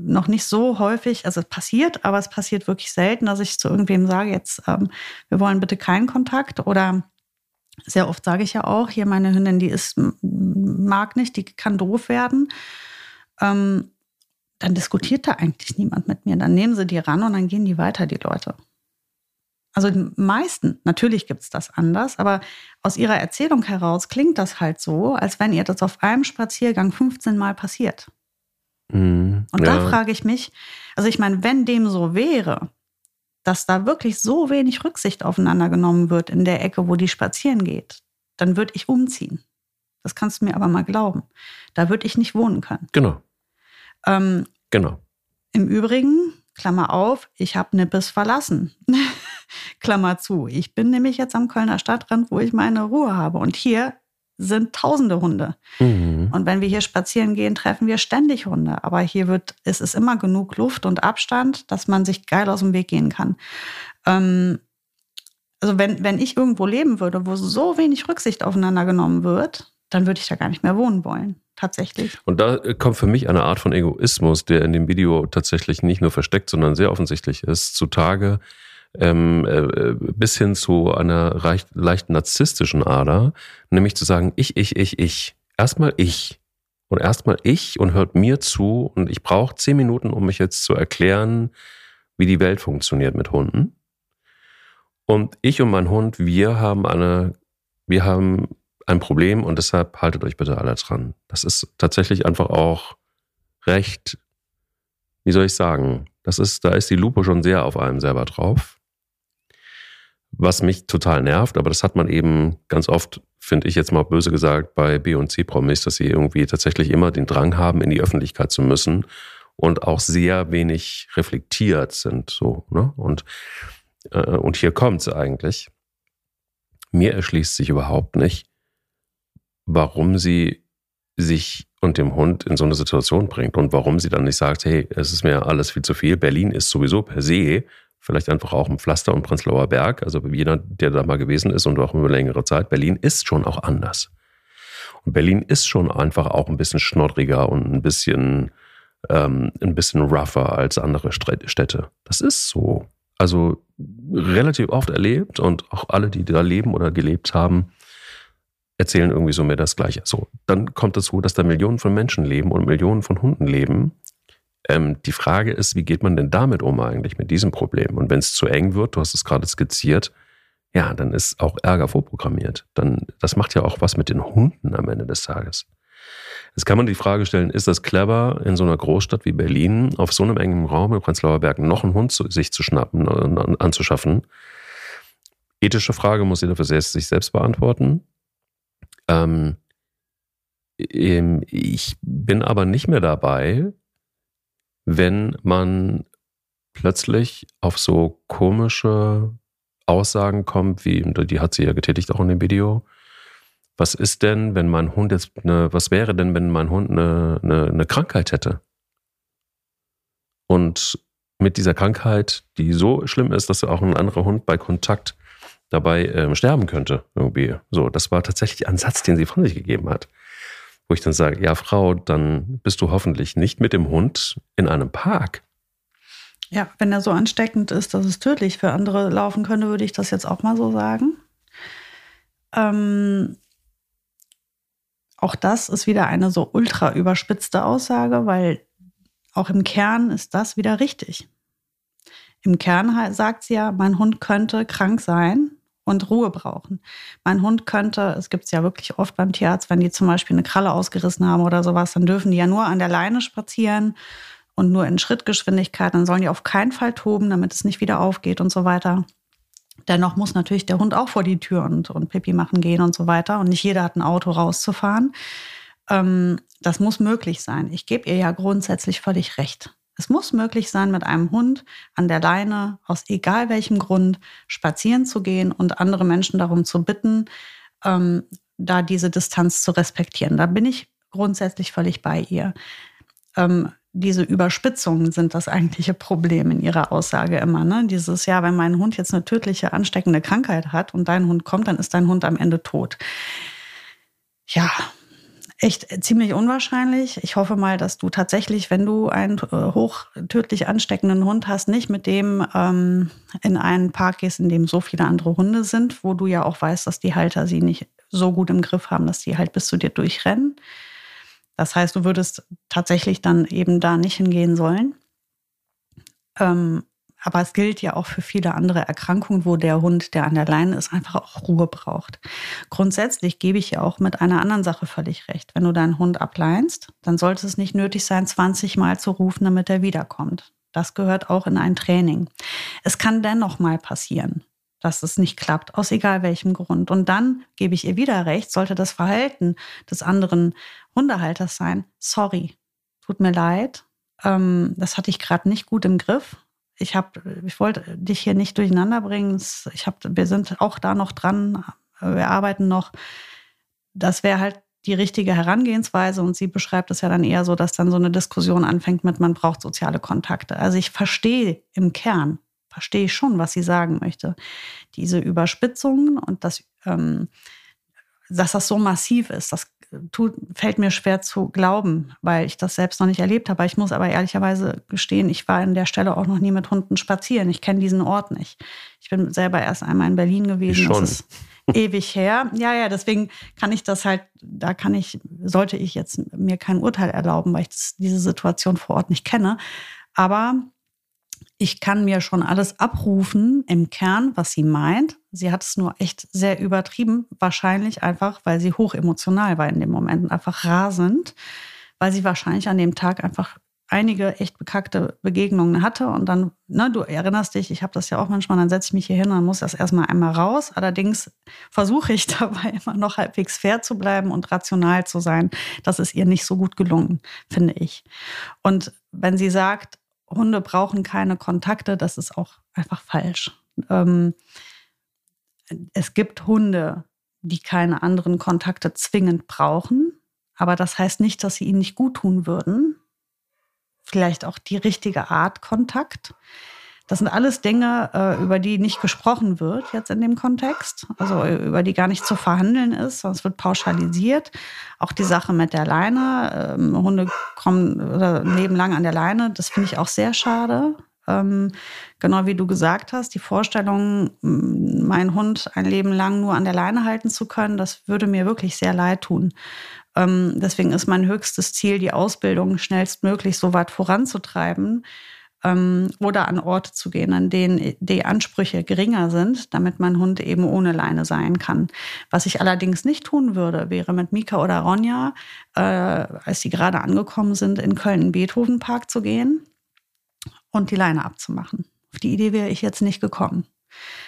B: noch nicht so häufig, also es passiert, aber es passiert wirklich selten, dass ich zu irgendwem sage, jetzt, ähm, wir wollen bitte keinen Kontakt oder sehr oft sage ich ja auch, hier meine Hündin, die ist, mag nicht, die kann doof werden. Ähm, dann diskutiert da eigentlich niemand mit mir. Dann nehmen sie die ran und dann gehen die weiter, die Leute. Also die meisten, natürlich gibt es das anders, aber aus ihrer Erzählung heraus klingt das halt so, als wenn ihr das auf einem Spaziergang 15 Mal passiert. Mm, und ja. da frage ich mich, also ich meine, wenn dem so wäre, dass da wirklich so wenig Rücksicht aufeinander genommen wird in der Ecke, wo die spazieren geht, dann würde ich umziehen. Das kannst du mir aber mal glauben. Da würde ich nicht wohnen können.
A: Genau. Ähm, genau.
B: Im Übrigen, Klammer auf, ich habe Nippes verlassen. Klammer zu. Ich bin nämlich jetzt am Kölner Stadtrand, wo ich meine Ruhe habe. Und hier sind tausende Hunde. Mhm. Und wenn wir hier spazieren gehen, treffen wir ständig Hunde. Aber hier wird, es ist immer genug Luft und Abstand, dass man sich geil aus dem Weg gehen kann. Ähm, also wenn, wenn ich irgendwo leben würde, wo so wenig Rücksicht aufeinander genommen wird, dann würde ich da gar nicht mehr wohnen wollen. Tatsächlich.
A: Und da kommt für mich eine Art von Egoismus, der in dem Video tatsächlich nicht nur versteckt, sondern sehr offensichtlich ist, zutage ähm, äh, bis hin zu einer leicht, leicht narzisstischen Ader, nämlich zu sagen, ich, ich, ich, ich. Erstmal ich. Und erstmal ich und hört mir zu und ich brauche zehn Minuten, um mich jetzt zu erklären, wie die Welt funktioniert mit Hunden. Und ich und mein Hund, wir haben eine, wir haben ein Problem und deshalb haltet euch bitte alle dran. Das ist tatsächlich einfach auch recht, wie soll ich sagen, das ist, da ist die Lupe schon sehr auf einem selber drauf. Was mich total nervt, aber das hat man eben ganz oft, finde ich jetzt mal böse gesagt, bei B und C-Promis, dass sie irgendwie tatsächlich immer den Drang haben, in die Öffentlichkeit zu müssen und auch sehr wenig reflektiert sind. So, ne? Und, äh, und hier kommt es eigentlich. Mir erschließt sich überhaupt nicht, warum sie sich und dem Hund in so eine Situation bringt und warum sie dann nicht sagt, hey, es ist mir alles viel zu viel. Berlin ist sowieso per se vielleicht einfach auch ein Pflaster und Prenzlauer Berg. Also jeder, der da mal gewesen ist und auch über längere Zeit, Berlin ist schon auch anders. Und Berlin ist schon einfach auch ein bisschen schnoddriger und ein bisschen, ähm, ein bisschen rougher als andere Städte. Das ist so. Also relativ oft erlebt und auch alle, die da leben oder gelebt haben, erzählen irgendwie so mir das Gleiche. So, dann kommt dazu, dass da Millionen von Menschen leben und Millionen von Hunden leben. Ähm, die Frage ist, wie geht man denn damit um eigentlich, mit diesem Problem? Und wenn es zu eng wird, du hast es gerade skizziert, ja, dann ist auch Ärger vorprogrammiert. Dann, das macht ja auch was mit den Hunden am Ende des Tages. Jetzt kann man die Frage stellen, ist das clever, in so einer Großstadt wie Berlin auf so einem engen Raum in Prenzlauer Berg noch einen Hund zu, sich zu schnappen und anzuschaffen? Ethische Frage muss jeder für sich selbst beantworten. Ähm, ich bin aber nicht mehr dabei, wenn man plötzlich auf so komische Aussagen kommt, wie, die hat sie ja getätigt auch in dem Video. Was ist denn, wenn mein Hund jetzt eine, was wäre denn, wenn mein Hund eine, eine, eine Krankheit hätte? Und mit dieser Krankheit, die so schlimm ist, dass auch ein anderer Hund bei Kontakt dabei ähm, sterben könnte, irgendwie. So, das war tatsächlich ein Satz, den sie von sich gegeben hat. Wo ich dann sage, ja, Frau, dann bist du hoffentlich nicht mit dem Hund in einem Park.
B: Ja, wenn er so ansteckend ist, dass es tödlich für andere laufen könnte, würde ich das jetzt auch mal so sagen. Ähm, auch das ist wieder eine so ultra überspitzte Aussage, weil auch im Kern ist das wieder richtig. Im Kern sagt sie ja, mein Hund könnte krank sein und Ruhe brauchen. Mein Hund könnte, es gibt es ja wirklich oft beim Tierarzt, wenn die zum Beispiel eine Kralle ausgerissen haben oder sowas, dann dürfen die ja nur an der Leine spazieren und nur in Schrittgeschwindigkeit. Dann sollen die auf keinen Fall toben, damit es nicht wieder aufgeht und so weiter. Dennoch muss natürlich der Hund auch vor die Tür und, und Pipi machen gehen und so weiter. Und nicht jeder hat ein Auto rauszufahren. Ähm, das muss möglich sein. Ich gebe ihr ja grundsätzlich völlig recht. Es muss möglich sein, mit einem Hund an der Leine, aus egal welchem Grund, spazieren zu gehen und andere Menschen darum zu bitten, ähm, da diese Distanz zu respektieren. Da bin ich grundsätzlich völlig bei ihr. Ähm, diese Überspitzungen sind das eigentliche Problem in ihrer Aussage immer. Ne? Dieses, ja, wenn mein Hund jetzt eine tödliche, ansteckende Krankheit hat und dein Hund kommt, dann ist dein Hund am Ende tot. Ja, echt ziemlich unwahrscheinlich. Ich hoffe mal, dass du tatsächlich, wenn du einen äh, hochtödlich ansteckenden Hund hast, nicht mit dem ähm, in einen Park gehst, in dem so viele andere Hunde sind, wo du ja auch weißt, dass die Halter sie nicht so gut im Griff haben, dass die halt bis zu dir durchrennen. Das heißt, du würdest tatsächlich dann eben da nicht hingehen sollen. Ähm, aber es gilt ja auch für viele andere Erkrankungen, wo der Hund, der an der Leine ist, einfach auch Ruhe braucht. Grundsätzlich gebe ich ja auch mit einer anderen Sache völlig recht. Wenn du deinen Hund ableinst, dann sollte es nicht nötig sein, 20 Mal zu rufen, damit er wiederkommt. Das gehört auch in ein Training. Es kann dennoch mal passieren, dass es nicht klappt, aus egal welchem Grund. Und dann gebe ich ihr wieder recht, sollte das Verhalten des anderen Hundehalters sein. Sorry, tut mir leid, ähm, das hatte ich gerade nicht gut im Griff ich habe, ich wollte dich hier nicht durcheinander bringen. Ich hab, wir sind auch da noch dran. Wir arbeiten noch. Das wäre halt die richtige Herangehensweise und sie beschreibt es ja dann eher so, dass dann so eine Diskussion anfängt mit, man braucht soziale Kontakte. Also ich verstehe im Kern, verstehe ich schon, was sie sagen möchte. Diese Überspitzungen und das, ähm, dass das so massiv ist, das tut, fällt mir schwer zu glauben, weil ich das selbst noch nicht erlebt habe. Ich muss aber ehrlicherweise gestehen, ich war an der Stelle auch noch nie mit Hunden spazieren. Ich kenne diesen Ort nicht. Ich bin selber erst einmal in Berlin gewesen.
A: Schon.
B: Das ist ewig her. Ja, ja, deswegen kann ich das halt, da kann ich, sollte ich jetzt mir kein Urteil erlauben, weil ich das, diese Situation vor Ort nicht kenne. Aber ich kann mir schon alles abrufen im Kern, was sie meint. Sie hat es nur echt sehr übertrieben, wahrscheinlich einfach, weil sie hochemotional war in dem Moment einfach rasend, weil sie wahrscheinlich an dem Tag einfach einige echt bekackte Begegnungen hatte und dann, ne, du erinnerst dich, ich habe das ja auch manchmal, dann setze ich mich hier hin und muss das erstmal einmal raus. Allerdings versuche ich dabei immer noch halbwegs fair zu bleiben und rational zu sein. Das ist ihr nicht so gut gelungen, finde ich. Und wenn sie sagt, Hunde brauchen keine Kontakte, das ist auch einfach falsch. Ähm, es gibt Hunde, die keine anderen Kontakte zwingend brauchen, aber das heißt nicht, dass sie ihnen nicht gut tun würden vielleicht auch die richtige Art Kontakt. Das sind alles Dinge, äh, über die nicht gesprochen wird jetzt in dem Kontext, also äh, über die gar nicht zu verhandeln ist, sonst wird pauschalisiert. Auch die Sache mit der Leine, ähm, Hunde kommen oder leben lang an der Leine, das finde ich auch sehr schade. Ähm, genau wie du gesagt hast, die Vorstellung, meinen Hund ein Leben lang nur an der Leine halten zu können, das würde mir wirklich sehr leid tun. Ähm, deswegen ist mein höchstes Ziel, die Ausbildung schnellstmöglich so weit voranzutreiben ähm, oder an Orte zu gehen, an denen die Ansprüche geringer sind, damit mein Hund eben ohne Leine sein kann. Was ich allerdings nicht tun würde, wäre mit Mika oder Ronja, äh, als sie gerade angekommen sind, in Köln in den Beethovenpark zu gehen und die Leine abzumachen. Auf die Idee wäre ich jetzt nicht gekommen.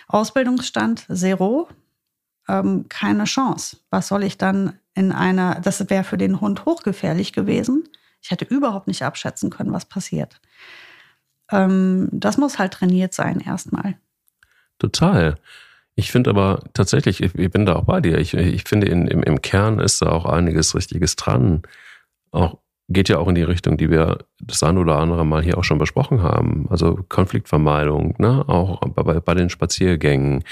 B: Ausbildungsstand Zero, ähm, keine Chance. Was soll ich dann in einer, das wäre für den Hund hochgefährlich gewesen. Ich hätte überhaupt nicht abschätzen können, was passiert. Ähm, das muss halt trainiert sein erstmal.
A: Total. Ich finde aber tatsächlich, ich, ich, bin da auch bei dir. Ich, ich finde, in, im, im Kern ist da auch einiges Richtiges dran. Auch geht ja auch in die Richtung, die wir das ein oder andere Mal hier auch schon besprochen haben. Also Konfliktvermeidung, ne? auch bei, bei den Spaziergängen.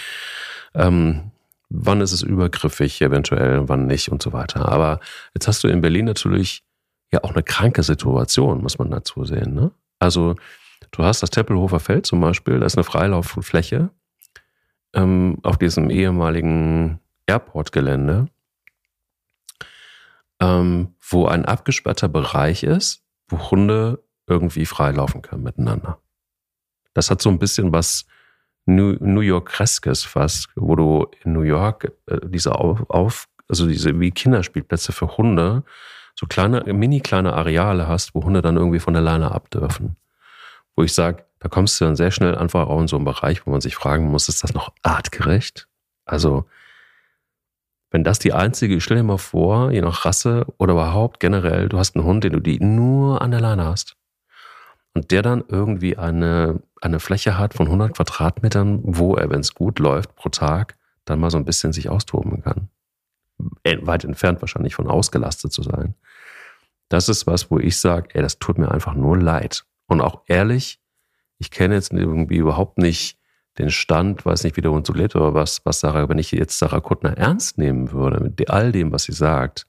A: Ähm, wann ist es übergriffig eventuell, wann nicht und so weiter. Aber jetzt hast du in Berlin natürlich ja auch eine kranke Situation, muss man dazu sehen. Ne? Also du hast das Tempelhofer Feld zum Beispiel, da ist eine Freilauffläche ähm, auf diesem ehemaligen Airport-Gelände, ähm, wo ein abgesperrter Bereich ist, wo Hunde irgendwie freilaufen können miteinander. Das hat so ein bisschen was New, New York-Kreskes fast, wo du in New York äh, diese auf, auf, also diese wie Kinderspielplätze für Hunde, so kleine, mini kleine Areale hast, wo Hunde dann irgendwie von der Leine ab dürfen. Wo ich sage, da kommst du dann sehr schnell einfach auch in so einen Bereich, wo man sich fragen muss, ist das noch artgerecht? Also, wenn das die einzige, stell dir mal vor, je nach Rasse oder überhaupt generell, du hast einen Hund, den du die nur an der Leine hast und der dann irgendwie eine, eine Fläche hat von 100 Quadratmetern, wo er, wenn es gut läuft, pro Tag dann mal so ein bisschen sich austoben kann. Äh, weit entfernt wahrscheinlich von ausgelastet zu sein. Das ist was, wo ich sage, ey, das tut mir einfach nur leid. Und auch ehrlich, ich kenne jetzt irgendwie überhaupt nicht den Stand, weiß nicht, wie der Hund so lebt, aber was, was Sarah, wenn ich jetzt Sarah Kuttner ernst nehmen würde, mit all dem, was sie sagt,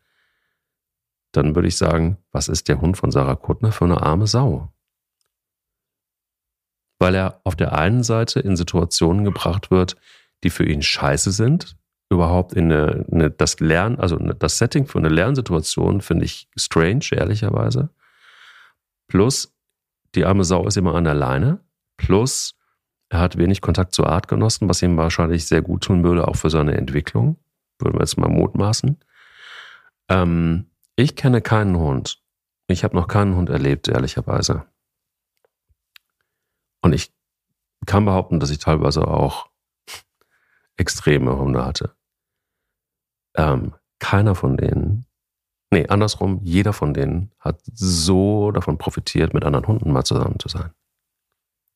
A: dann würde ich sagen, was ist der Hund von Sarah Kuttner für eine arme Sau? weil er auf der einen Seite in Situationen gebracht wird, die für ihn scheiße sind. Überhaupt in eine, eine, das Lernen, also das Setting für eine Lernsituation finde ich strange, ehrlicherweise. Plus, die arme Sau ist immer an der Leine. Plus, er hat wenig Kontakt zu Artgenossen, was ihm wahrscheinlich sehr gut tun würde, auch für seine Entwicklung. Würden wir jetzt mal mutmaßen. Ähm, ich kenne keinen Hund. Ich habe noch keinen Hund erlebt, ehrlicherweise. Und ich kann behaupten, dass ich teilweise auch extreme Hunde hatte. Ähm, keiner von denen, nee, andersrum, jeder von denen hat so davon profitiert, mit anderen Hunden mal zusammen zu sein.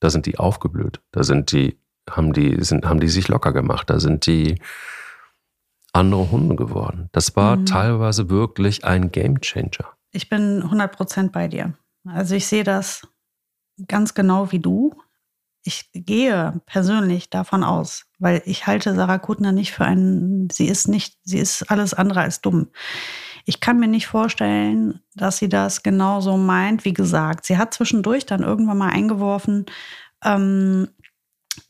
A: Da sind die aufgeblüht, da sind die, haben die, sind, haben die sich locker gemacht, da sind die andere Hunde geworden. Das war mhm. teilweise wirklich ein Gamechanger.
B: Ich bin 100% bei dir. Also ich sehe das ganz genau wie du. Ich gehe persönlich davon aus, weil ich halte Sarah Kuttner nicht für einen, sie ist nicht, sie ist alles andere als dumm. Ich kann mir nicht vorstellen, dass sie das genauso meint. Wie gesagt, sie hat zwischendurch dann irgendwann mal eingeworfen, ähm,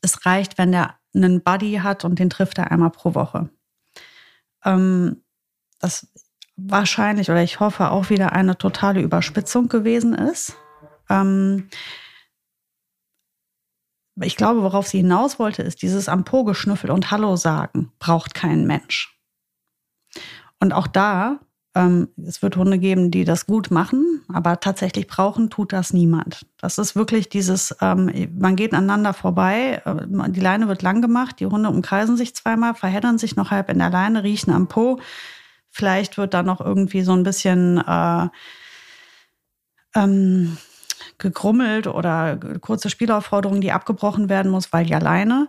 B: es reicht, wenn der einen Buddy hat und den trifft er einmal pro Woche. Ähm, das wahrscheinlich oder ich hoffe auch wieder eine totale Überspitzung gewesen ist. Ähm, ich glaube, worauf sie hinaus wollte, ist dieses am Po geschnüffel und Hallo sagen braucht kein Mensch. Und auch da Ähm, es wird Hunde geben, die das gut machen, aber tatsächlich brauchen tut das niemand. Das ist wirklich dieses, ähm, man geht aneinander vorbei, äh, die Leine wird lang gemacht, die Hunde umkreisen sich zweimal, verheddern sich noch halb in der Leine, riechen am Po. Vielleicht wird da noch irgendwie so ein bisschen äh, ähm, gegrummelt oder kurze Spielaufforderungen, die abgebrochen werden muss, weil ja alleine.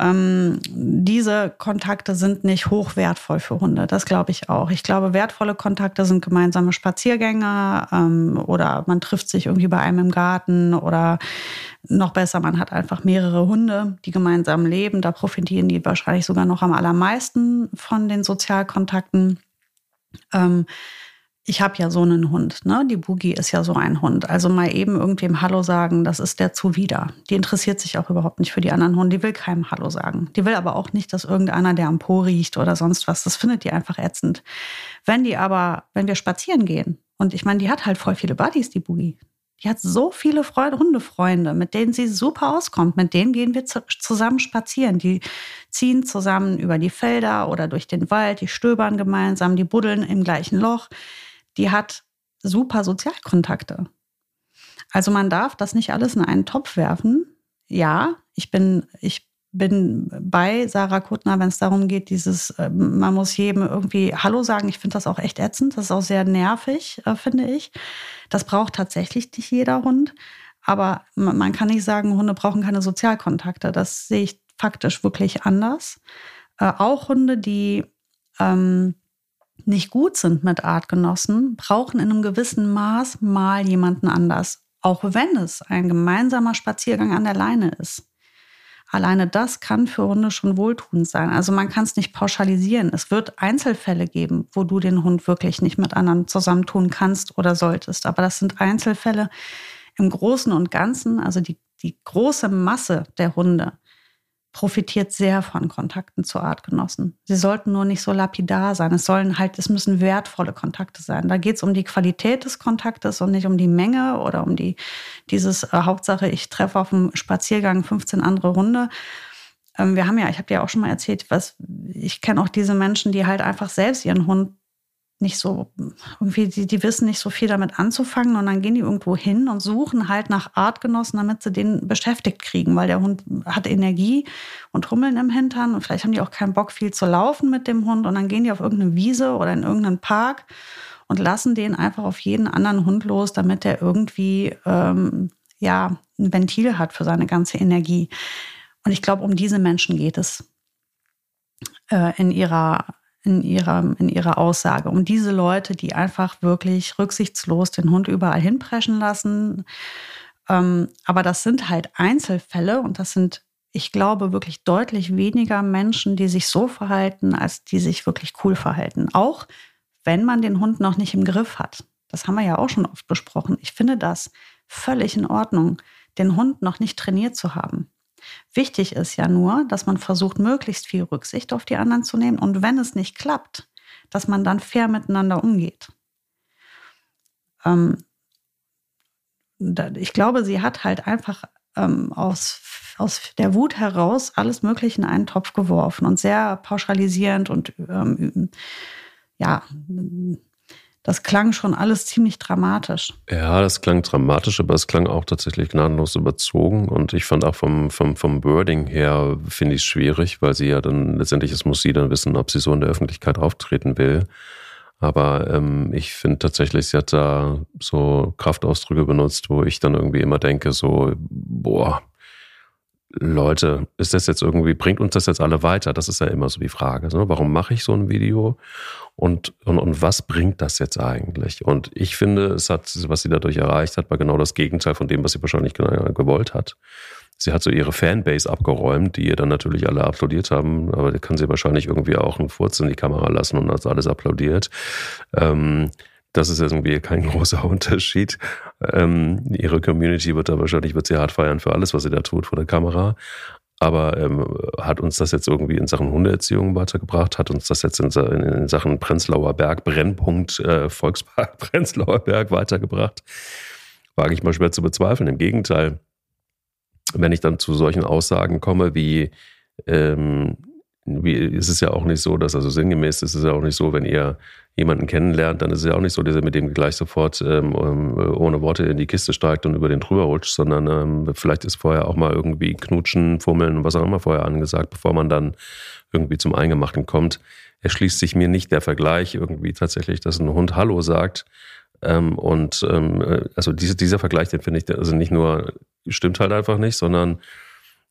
B: Ähm, diese Kontakte sind nicht hochwertvoll für Hunde. Das glaube ich auch. Ich glaube, wertvolle Kontakte sind gemeinsame Spaziergänge ähm, oder man trifft sich irgendwie bei einem im Garten oder noch besser, man hat einfach mehrere Hunde, die gemeinsam leben. Da profitieren die wahrscheinlich sogar noch am allermeisten von den Sozialkontakten. Ähm, ich habe ja so einen Hund, ne? Die Boogie ist ja so ein Hund. Also mal eben irgendwem Hallo sagen, das ist der zuwider. Die interessiert sich auch überhaupt nicht für die anderen Hunde. Die will keinem Hallo sagen. Die will aber auch nicht, dass irgendeiner, der am Po riecht oder sonst was, das findet die einfach ätzend. Wenn die aber, wenn wir spazieren gehen, und ich meine, die hat halt voll viele Buddies, die Boogie. Die hat so viele Freunde, Hundefreunde, mit denen sie super auskommt. Mit denen gehen wir zusammen spazieren. Die ziehen zusammen über die Felder oder durch den Wald, die stöbern gemeinsam, die buddeln im gleichen Loch die hat super Sozialkontakte. Also man darf das nicht alles in einen Topf werfen. Ja, ich bin, ich bin bei Sarah Kuttner, wenn es darum geht, dieses, äh, man muss jedem irgendwie Hallo sagen. Ich finde das auch echt ätzend. Das ist auch sehr nervig, äh, finde ich. Das braucht tatsächlich nicht jeder Hund. Aber man kann nicht sagen, Hunde brauchen keine Sozialkontakte. Das sehe ich faktisch wirklich anders. Äh, auch Hunde, die ähm, nicht gut sind mit Artgenossen, brauchen in einem gewissen Maß mal jemanden anders, auch wenn es ein gemeinsamer Spaziergang an der Leine ist. Alleine das kann für Hunde schon wohltuend sein. Also man kann es nicht pauschalisieren. Es wird Einzelfälle geben, wo du den Hund wirklich nicht mit anderen zusammentun kannst oder solltest. Aber das sind Einzelfälle im Großen und Ganzen. Also die, die große Masse der Hunde profitiert sehr von Kontakten zu Artgenossen. Sie sollten nur nicht so lapidar sein. Es sollen halt, es müssen wertvolle Kontakte sein. Da geht es um die Qualität des Kontaktes und nicht um die Menge oder um die, dieses äh, Hauptsache, ich treffe auf dem Spaziergang 15 andere Hunde. Ähm, wir haben ja, ich habe dir auch schon mal erzählt, was, ich kenne auch diese Menschen, die halt einfach selbst ihren Hund nicht so, irgendwie, die, die wissen nicht so viel damit anzufangen und dann gehen die irgendwo hin und suchen halt nach Artgenossen, damit sie den beschäftigt kriegen, weil der Hund hat Energie und Hummeln im Hintern und vielleicht haben die auch keinen Bock, viel zu laufen mit dem Hund und dann gehen die auf irgendeine Wiese oder in irgendeinen Park und lassen den einfach auf jeden anderen Hund los, damit der irgendwie ähm, ja ein Ventil hat für seine ganze Energie. Und ich glaube, um diese Menschen geht es äh, in ihrer in ihrer, in ihrer Aussage. Um diese Leute, die einfach wirklich rücksichtslos den Hund überall hinpreschen lassen. Ähm, aber das sind halt Einzelfälle und das sind, ich glaube, wirklich deutlich weniger Menschen, die sich so verhalten, als die sich wirklich cool verhalten. Auch wenn man den Hund noch nicht im Griff hat. Das haben wir ja auch schon oft besprochen. Ich finde das völlig in Ordnung, den Hund noch nicht trainiert zu haben. Wichtig ist ja nur, dass man versucht, möglichst viel Rücksicht auf die anderen zu nehmen und wenn es nicht klappt, dass man dann fair miteinander umgeht. Ähm, ich glaube, sie hat halt einfach ähm, aus, aus der Wut heraus alles Mögliche in einen Topf geworfen und sehr pauschalisierend und ähm, ja, das klang schon alles ziemlich dramatisch.
A: Ja, das klang dramatisch, aber es klang auch tatsächlich gnadenlos überzogen. Und ich fand auch vom, vom, vom Wording her, finde ich es schwierig, weil sie ja dann letztendlich, es muss sie dann wissen, ob sie so in der Öffentlichkeit auftreten will. Aber ähm, ich finde tatsächlich, sie hat da so Kraftausdrücke benutzt, wo ich dann irgendwie immer denke, so, boah, Leute, ist das jetzt irgendwie, bringt uns das jetzt alle weiter? Das ist ja immer so die Frage. Ne? Warum mache ich so ein Video? Und, und, und was bringt das jetzt eigentlich? Und ich finde, es hat, was sie dadurch erreicht hat, war genau das Gegenteil von dem, was sie wahrscheinlich gewollt hat. Sie hat so ihre Fanbase abgeräumt, die ihr dann natürlich alle applaudiert haben, aber da kann sie wahrscheinlich irgendwie auch einen Furz in die Kamera lassen und hat alles applaudiert. Ähm, das ist irgendwie kein großer Unterschied. Ähm, ihre Community wird da wahrscheinlich, wird sie hart feiern für alles, was sie da tut vor der Kamera. Aber ähm, hat uns das jetzt irgendwie in Sachen Hundeerziehung weitergebracht? Hat uns das jetzt in, in Sachen Prenzlauer Berg, Brennpunkt äh, Volkspark Prenzlauer Berg weitergebracht? Wage ich mal schwer zu bezweifeln. Im Gegenteil, wenn ich dann zu solchen Aussagen komme wie, ähm, wie, ist es ja auch nicht so, dass also sinngemäß ist es ja auch nicht so, wenn ihr jemanden kennenlernt, dann ist es ja auch nicht so, dass ihr mit dem gleich sofort ähm, ähm, ohne Worte in die Kiste steigt und über den drüber rutscht, sondern ähm, vielleicht ist vorher auch mal irgendwie knutschen, fummeln, was auch immer vorher angesagt, bevor man dann irgendwie zum Eingemachten kommt. Erschließt sich mir nicht der Vergleich irgendwie tatsächlich, dass ein Hund Hallo sagt. Ähm, und ähm, äh, also diese, dieser Vergleich, den finde ich also nicht nur stimmt halt einfach nicht, sondern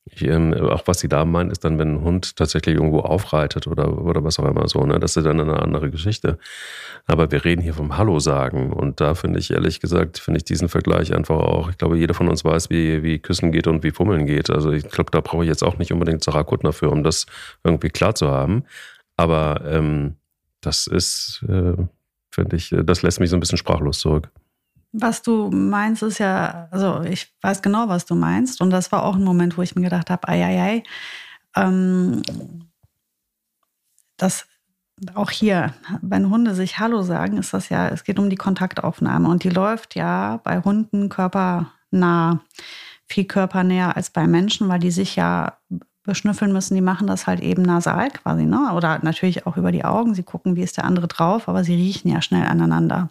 A: ich, ähm, auch was sie da meint, ist dann, wenn ein Hund tatsächlich irgendwo aufreitet oder, oder was auch immer so, ne? Das ist dann eine andere Geschichte. Aber wir reden hier vom Hallo sagen. Und da finde ich, ehrlich gesagt, finde ich diesen Vergleich einfach auch, ich glaube, jeder von uns weiß, wie, wie Küssen geht und wie Fummeln geht. Also ich glaube, da brauche ich jetzt auch nicht unbedingt Sarah Kuttner für, um das irgendwie klar zu haben. Aber ähm, das ist, äh, finde ich, das lässt mich so ein bisschen sprachlos zurück.
B: Was du meinst, ist ja, also ich weiß genau, was du meinst. Und das war auch ein Moment, wo ich mir gedacht habe, ei, ei, ei. Ähm, das auch hier, wenn Hunde sich Hallo sagen, ist das ja, es geht um die Kontaktaufnahme und die läuft ja bei Hunden körpernah, viel körpernäher als bei Menschen, weil die sich ja beschnüffeln müssen. Die machen das halt eben nasal quasi, ne? Oder natürlich auch über die Augen. Sie gucken, wie ist der andere drauf, aber sie riechen ja schnell aneinander.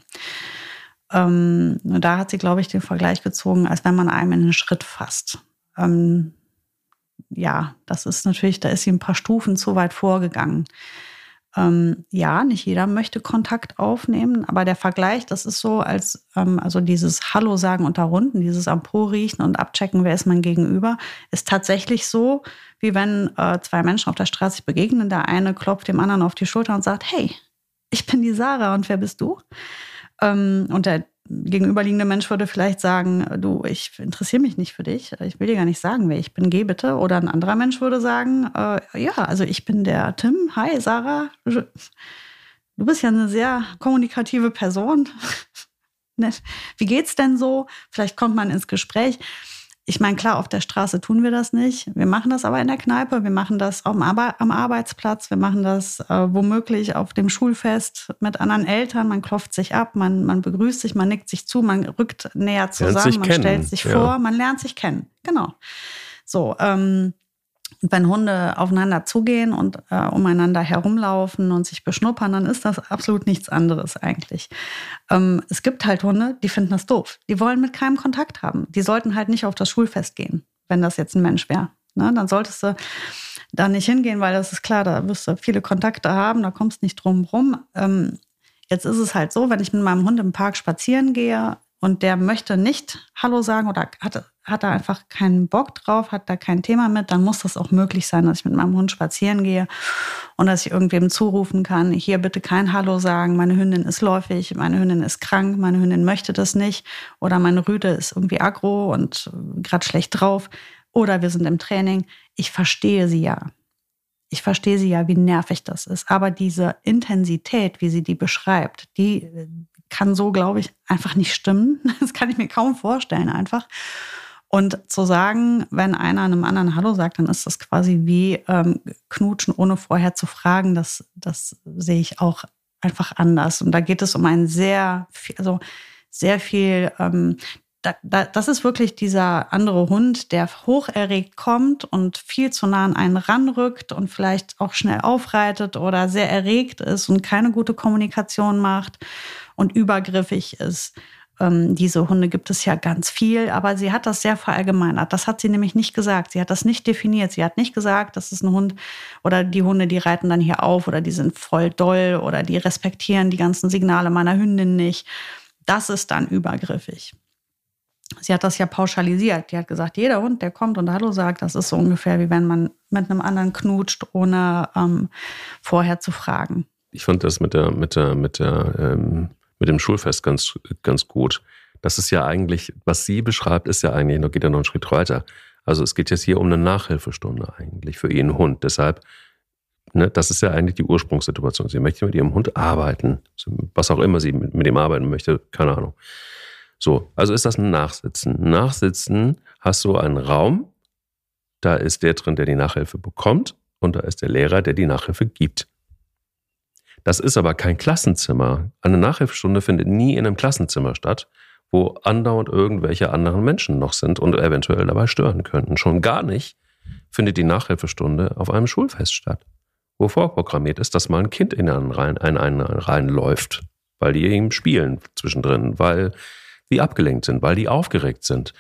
B: Ähm, da hat sie, glaube ich, den Vergleich gezogen, als wenn man einem in einen Schritt fasst. Ähm, ja, das ist natürlich, da ist sie ein paar Stufen zu weit vorgegangen. Ähm, ja, nicht jeder möchte Kontakt aufnehmen, aber der Vergleich, das ist so, als ähm, also dieses Hallo sagen unter Runden, dieses am Po riechen und abchecken, wer ist mein Gegenüber, ist tatsächlich so, wie wenn äh, zwei Menschen auf der Straße sich begegnen. Der eine klopft dem anderen auf die Schulter und sagt, hey, ich bin die Sarah und wer bist du? Ähm, und der gegenüberliegende Mensch würde vielleicht sagen, du, ich interessiere mich nicht für dich, ich will dir gar nicht sagen, wer ich bin, geh bitte. Oder ein anderer Mensch würde sagen, äh, ja, also ich bin der Tim, hi Sarah, du bist ja eine sehr kommunikative Person. Ne? Wie geht's denn so? Vielleicht kommt man ins Gespräch. Ich meine, klar, auf der Straße tun wir das nicht. Wir machen das aber in der Kneipe, wir machen das am, Arbe am Arbeitsplatz, wir machen das äh, womöglich auf dem Schulfest mit anderen Eltern. Man klopft sich ab, man, man begrüßt sich, man nickt sich zu, man rückt näher zusammen, man kennen. stellt sich ja. vor, man lernt sich kennen. Genau. So, ähm, wenn Hunde aufeinander zugehen und äh, umeinander herumlaufen und sich beschnuppern, dann ist das absolut nichts anderes eigentlich. Ähm, es gibt halt Hunde, die finden das doof. Die wollen mit keinem Kontakt haben. Die sollten halt nicht auf das Schulfest gehen, wenn das jetzt ein Mensch wäre. Ne? Dann solltest du da nicht hingehen, weil das ist klar, da wirst du viele Kontakte haben, da kommst du nicht drum rum. Ähm, jetzt ist es halt so, wenn ich mit meinem Hund im Park spazieren gehe, und der möchte nicht Hallo sagen oder hat, hat da einfach keinen Bock drauf, hat da kein Thema mit, dann muss das auch möglich sein, dass ich mit meinem Hund spazieren gehe und dass ich irgendwem zurufen kann, hier bitte kein Hallo sagen, meine Hündin ist läufig, meine Hündin ist krank, meine Hündin möchte das nicht oder meine Rüde ist irgendwie aggro und gerade schlecht drauf oder wir sind im Training. Ich verstehe sie ja. Ich verstehe sie ja, wie nervig das ist. Aber diese Intensität, wie sie die beschreibt, die, kann so, glaube ich, einfach nicht stimmen. Das kann ich mir kaum vorstellen einfach. Und zu sagen, wenn einer einem anderen Hallo sagt, dann ist das quasi wie ähm, Knutschen, ohne vorher zu fragen. Das, das sehe ich auch einfach anders. Und da geht es um ein sehr, also sehr viel, ähm, da, da, das ist wirklich dieser andere Hund, der hocherregt kommt und viel zu nah an einen ranrückt und vielleicht auch schnell aufreitet oder sehr erregt ist und keine gute Kommunikation macht und übergriffig ist. Ähm, diese Hunde gibt es ja ganz viel, aber sie hat das sehr verallgemeinert. Das hat sie nämlich nicht gesagt. Sie hat das nicht definiert. Sie hat nicht gesagt, das ist ein Hund oder die Hunde, die reiten dann hier auf oder die sind voll doll oder die respektieren die ganzen Signale meiner Hündin nicht. Das ist dann übergriffig. Sie hat das ja pauschalisiert. Die hat gesagt, jeder Hund, der kommt und Hallo sagt, das ist so ungefähr wie wenn man mit einem anderen knutscht, ohne ähm, vorher zu fragen.
A: Ich fand das mit der, mit der, mit der ähm, mit dem Schulfest ganz, ganz gut. Das ist ja eigentlich, was sie beschreibt, ist ja eigentlich, noch geht ja noch einen Schritt weiter. Also es geht jetzt hier um eine Nachhilfestunde eigentlich für ihren Hund. Deshalb, ne, das ist ja eigentlich die Ursprungssituation. Sie möchte mit ihrem Hund arbeiten, was auch immer sie mit, mit ihm arbeiten möchte, keine Ahnung. So, also ist das ein Nachsitzen. Nachsitzen hast du einen Raum, da ist der drin, der die Nachhilfe bekommt und da ist der Lehrer, der die Nachhilfe gibt. Das ist aber kein Klassenzimmer. Eine Nachhilfestunde findet nie in einem Klassenzimmer statt, wo andauernd irgendwelche anderen Menschen noch sind und eventuell dabei stören könnten. Schon gar nicht findet die Nachhilfestunde auf einem Schulfest statt. wo vorprogrammiert ist, dass mal ein Kind in einen rein, in einen reinläuft, weil die eben spielen zwischendrin, weil die abgelenkt sind, weil die aufgeregt sind,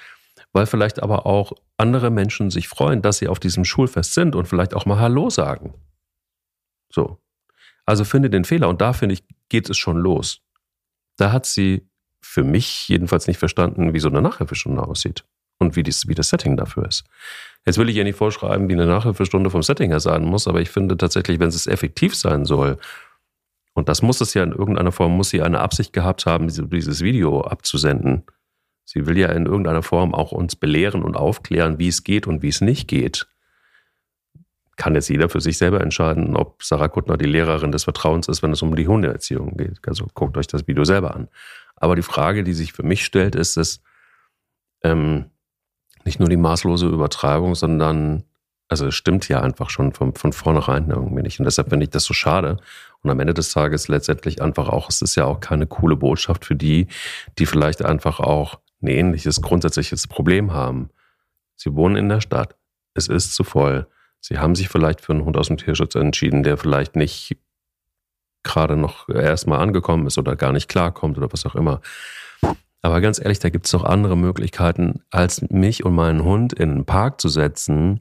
A: weil vielleicht aber auch andere Menschen sich freuen, dass sie auf diesem Schulfest sind und vielleicht auch mal Hallo sagen. So. Also finde den Fehler und da finde ich, geht es schon los. Da hat sie für mich jedenfalls nicht verstanden, wie so eine Nachhilfestunde aussieht und wie, dies, wie das Setting dafür ist. Jetzt will ich ja nicht vorschreiben, wie eine Nachhilfestunde vom Setting her sein muss, aber ich finde tatsächlich, wenn es effektiv sein soll, und das muss es ja in irgendeiner Form, muss sie eine Absicht gehabt haben, dieses Video abzusenden. Sie will ja in irgendeiner Form auch uns belehren und aufklären, wie es geht und wie es nicht geht. Kann jetzt jeder für sich selber entscheiden, ob Sarah Kuttner die Lehrerin des Vertrauens ist, wenn es um die Hundeerziehung geht. Also guckt euch das Video selber an. Aber die Frage, die sich für mich stellt, ist es, ähm, nicht nur die maßlose Übertreibung, sondern, also es stimmt ja einfach schon von, von vornherein irgendwie nicht. Und deshalb finde ich das so schade. Und am Ende des Tages letztendlich einfach auch, es ist ja auch keine coole Botschaft für die, die vielleicht einfach auch ein ähnliches grundsätzliches Problem haben. Sie wohnen in der Stadt, es ist zu voll. Sie haben sich vielleicht für einen Hund aus dem Tierschutz entschieden, der vielleicht nicht gerade noch erstmal angekommen ist oder gar nicht klarkommt oder was auch immer. Aber ganz ehrlich, da gibt es doch andere Möglichkeiten, als mich und meinen Hund in einen Park zu setzen,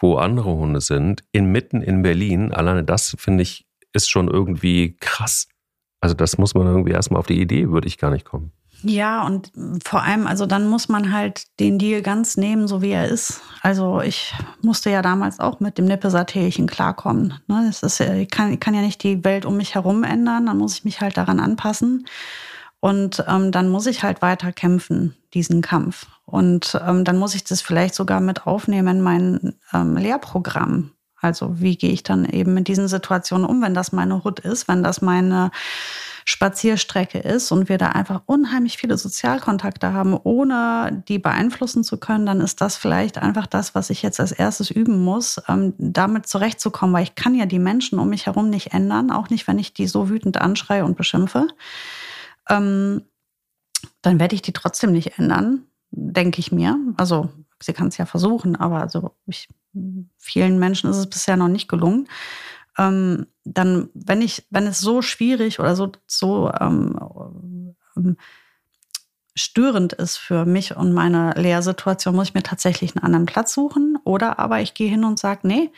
A: wo andere Hunde sind, inmitten in Berlin. Alleine das, finde ich, ist schon irgendwie krass. Also das muss man irgendwie erstmal auf die Idee, würde ich gar nicht kommen.
B: Ja, und vor allem, also dann muss man halt den Deal ganz nehmen, so wie er ist. Also ich musste ja damals auch mit dem Nippesatärchen klarkommen. Ne? Das ist, ich, kann, kann ja nicht die Welt um mich herum ändern, dann muss ich mich halt daran anpassen. Und ähm, dann muss ich halt weiter kämpfen, diesen Kampf. Und ähm, dann muss ich das vielleicht sogar mit aufnehmen in mein ähm, Lehrprogramm. Also wie gehe ich dann eben mit diesen Situationen um, wenn das meine Hut ist, wenn das meine Spazierstrecke ist und wir da einfach unheimlich viele Sozialkontakte haben, ohne die beeinflussen zu können, dann ist das vielleicht einfach das, was ich jetzt als erstes üben muss, ähm, damit zurechtzukommen, weil ich kann ja die Menschen um mich herum nicht ändern, auch nicht, wenn ich die so wütend anschreie und beschimpfe ähm, dann werde ich die trotzdem nicht ändern, denke ich mir. Also sie kann es ja versuchen, aber also ich, vielen Menschen ist es bisher noch nicht gelungen. Ähm, dann, wenn ich, wenn es so schwierig oder so, so ähm, ähm, störend ist für mich und meine Lehrsituation, muss ich mir tatsächlich einen anderen Platz suchen. Oder aber ich gehe hin und sage, nee,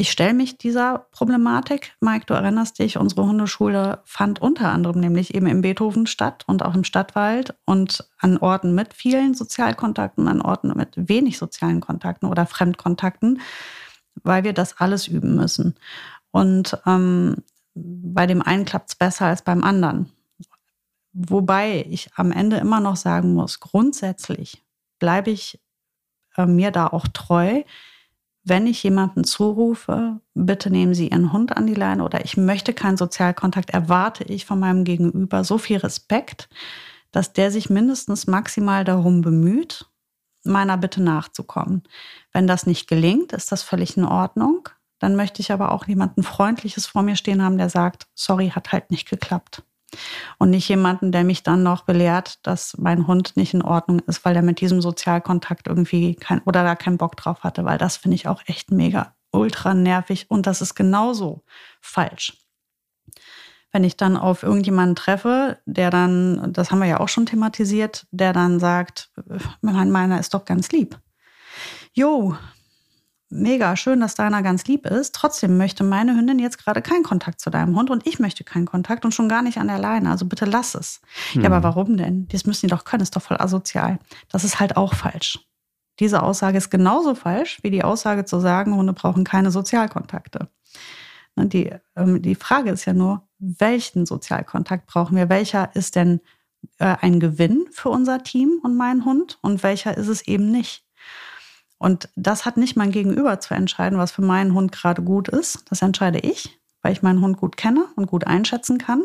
B: ich stelle mich dieser Problematik. Mike, du erinnerst dich, unsere Hundeschule fand unter anderem nämlich eben im Beethoven statt und auch im Stadtwald und an Orten mit vielen Sozialkontakten, an Orten mit wenig sozialen Kontakten oder Fremdkontakten, weil wir das alles üben müssen. Und ähm, bei dem einen klappt es besser als beim anderen. Wobei ich am Ende immer noch sagen muss, grundsätzlich bleibe ich äh, mir da auch treu wenn ich jemanden zurufe, bitte nehmen Sie Ihren Hund an die Leine oder ich möchte keinen Sozialkontakt, erwarte ich von meinem Gegenüber so viel Respekt, dass der sich mindestens maximal darum bemüht, meiner Bitte nachzukommen. Wenn das nicht gelingt, ist das völlig in Ordnung. Dann möchte ich aber auch jemanden Freundliches vor mir stehen haben, der sagt, sorry, hat halt nicht geklappt. Und nicht jemanden, der mich dann noch belehrt, dass mein Hund nicht in Ordnung ist, weil er mit diesem Sozialkontakt irgendwie kein oder da keinen Bock drauf hatte, weil das finde ich auch echt mega ultra nervig und das ist genauso falsch. Wenn ich dann auf irgendjemanden treffe, der dann, das haben wir ja auch schon thematisiert, der dann sagt, mein meiner ist doch ganz lieb. Jo, mega schön, dass deiner ganz lieb ist. Trotzdem möchte meine Hündin jetzt gerade keinen Kontakt zu deinem Hund und ich möchte keinen Kontakt und schon gar nicht an der Leine. Also bitte lass es. Hm. Ja, aber hm. warum denn? Das müssen die doch können, ist doch voll asozial. Das ist halt auch falsch. Diese Aussage ist genauso falsch wie die Aussage zu sagen, Hunde brauchen keine Sozialkontakte. Ne, die, ähm, die Frage ist ja nur, welchen Sozialkontakt brauchen wir? Welcher ist denn äh, ein Gewinn für unser Team und meinen Hund und welcher ist es eben nicht? Und das hat nicht mein Gegenüber zu entscheiden, was für meinen Hund gerade gut ist. Das entscheide ich, weil ich meinen Hund gut kenne und gut einschätzen kann.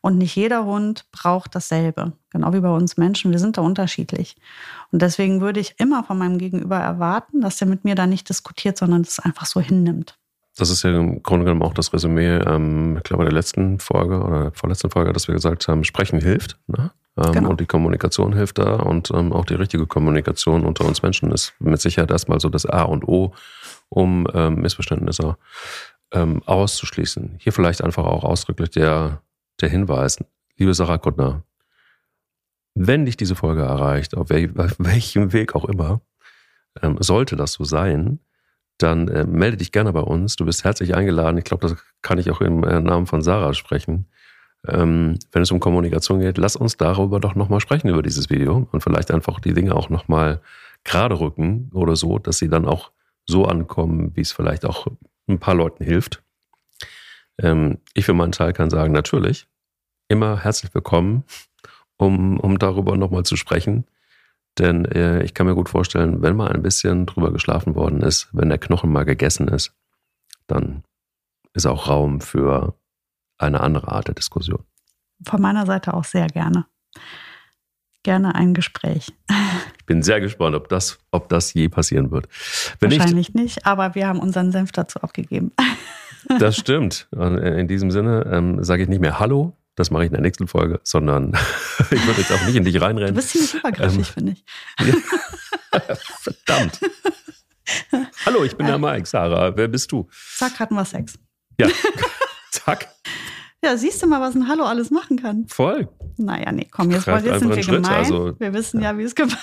B: Und nicht jeder Hund braucht dasselbe. Genau wie bei uns Menschen. Wir sind da unterschiedlich. Und deswegen würde ich immer von meinem Gegenüber erwarten, dass er mit mir da nicht diskutiert, sondern es einfach so hinnimmt.
A: Das ist ja im Grunde genommen auch das Resümee, ähm, ich glaube, der letzten Folge oder der vorletzten Folge, dass wir gesagt haben, Sprechen hilft. Ne? Ähm, genau. Und die Kommunikation hilft da und ähm, auch die richtige Kommunikation unter uns Menschen ist mit Sicherheit erstmal so das A und O, um ähm, Missverständnisse ähm, auszuschließen. Hier vielleicht einfach auch ausdrücklich der, der Hinweis, liebe Sarah Kuttner, wenn dich diese Folge erreicht, auf, wel auf welchem Weg auch immer, ähm, sollte das so sein, dann äh, melde dich gerne bei uns. Du bist herzlich eingeladen. Ich glaube, das kann ich auch im äh, Namen von Sarah sprechen. Ähm, wenn es um Kommunikation geht, lass uns darüber doch nochmal sprechen, über dieses Video und vielleicht einfach die Dinge auch nochmal gerade rücken oder so, dass sie dann auch so ankommen, wie es vielleicht auch ein paar Leuten hilft. Ähm, ich für meinen Teil kann sagen, natürlich, immer herzlich willkommen, um, um darüber nochmal zu sprechen. Denn äh, ich kann mir gut vorstellen, wenn mal ein bisschen drüber geschlafen worden ist, wenn der Knochen mal gegessen ist, dann ist auch Raum für eine andere Art der Diskussion.
B: Von meiner Seite auch sehr gerne. Gerne ein Gespräch.
A: Ich bin sehr gespannt, ob das, ob das je passieren wird.
B: Wenn Wahrscheinlich nicht, nicht, aber wir haben unseren Senf dazu abgegeben.
A: Das stimmt. In diesem Sinne ähm, sage ich nicht mehr Hallo, das mache ich in der nächsten Folge, sondern ich würde jetzt auch nicht in dich reinrennen.
B: Du bist ziemlich übergriffig, ähm, finde ich.
A: Verdammt. Hallo, ich bin der Mike. Sarah, wer bist du?
B: Zack, hatten wir Sex.
A: Ja, zack.
B: Ja, siehst du mal, was ein Hallo alles machen kann.
A: Voll.
B: Naja, nee, komm, jetzt, jetzt sind wir Schritt, gemein. Also, wir wissen ja, wie es gemeint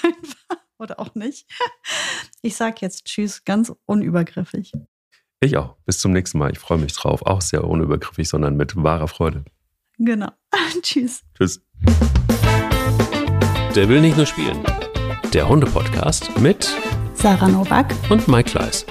B: war. Oder auch nicht. Ich sag jetzt Tschüss, ganz unübergriffig.
A: Ich auch. Bis zum nächsten Mal. Ich freue mich drauf. Auch sehr unübergriffig, sondern mit wahrer Freude.
B: Genau. Tschüss.
A: Tschüss. Der will nicht nur spielen. Der Hunde-Podcast mit
B: Sarah Novak
A: und Mike Kleiss.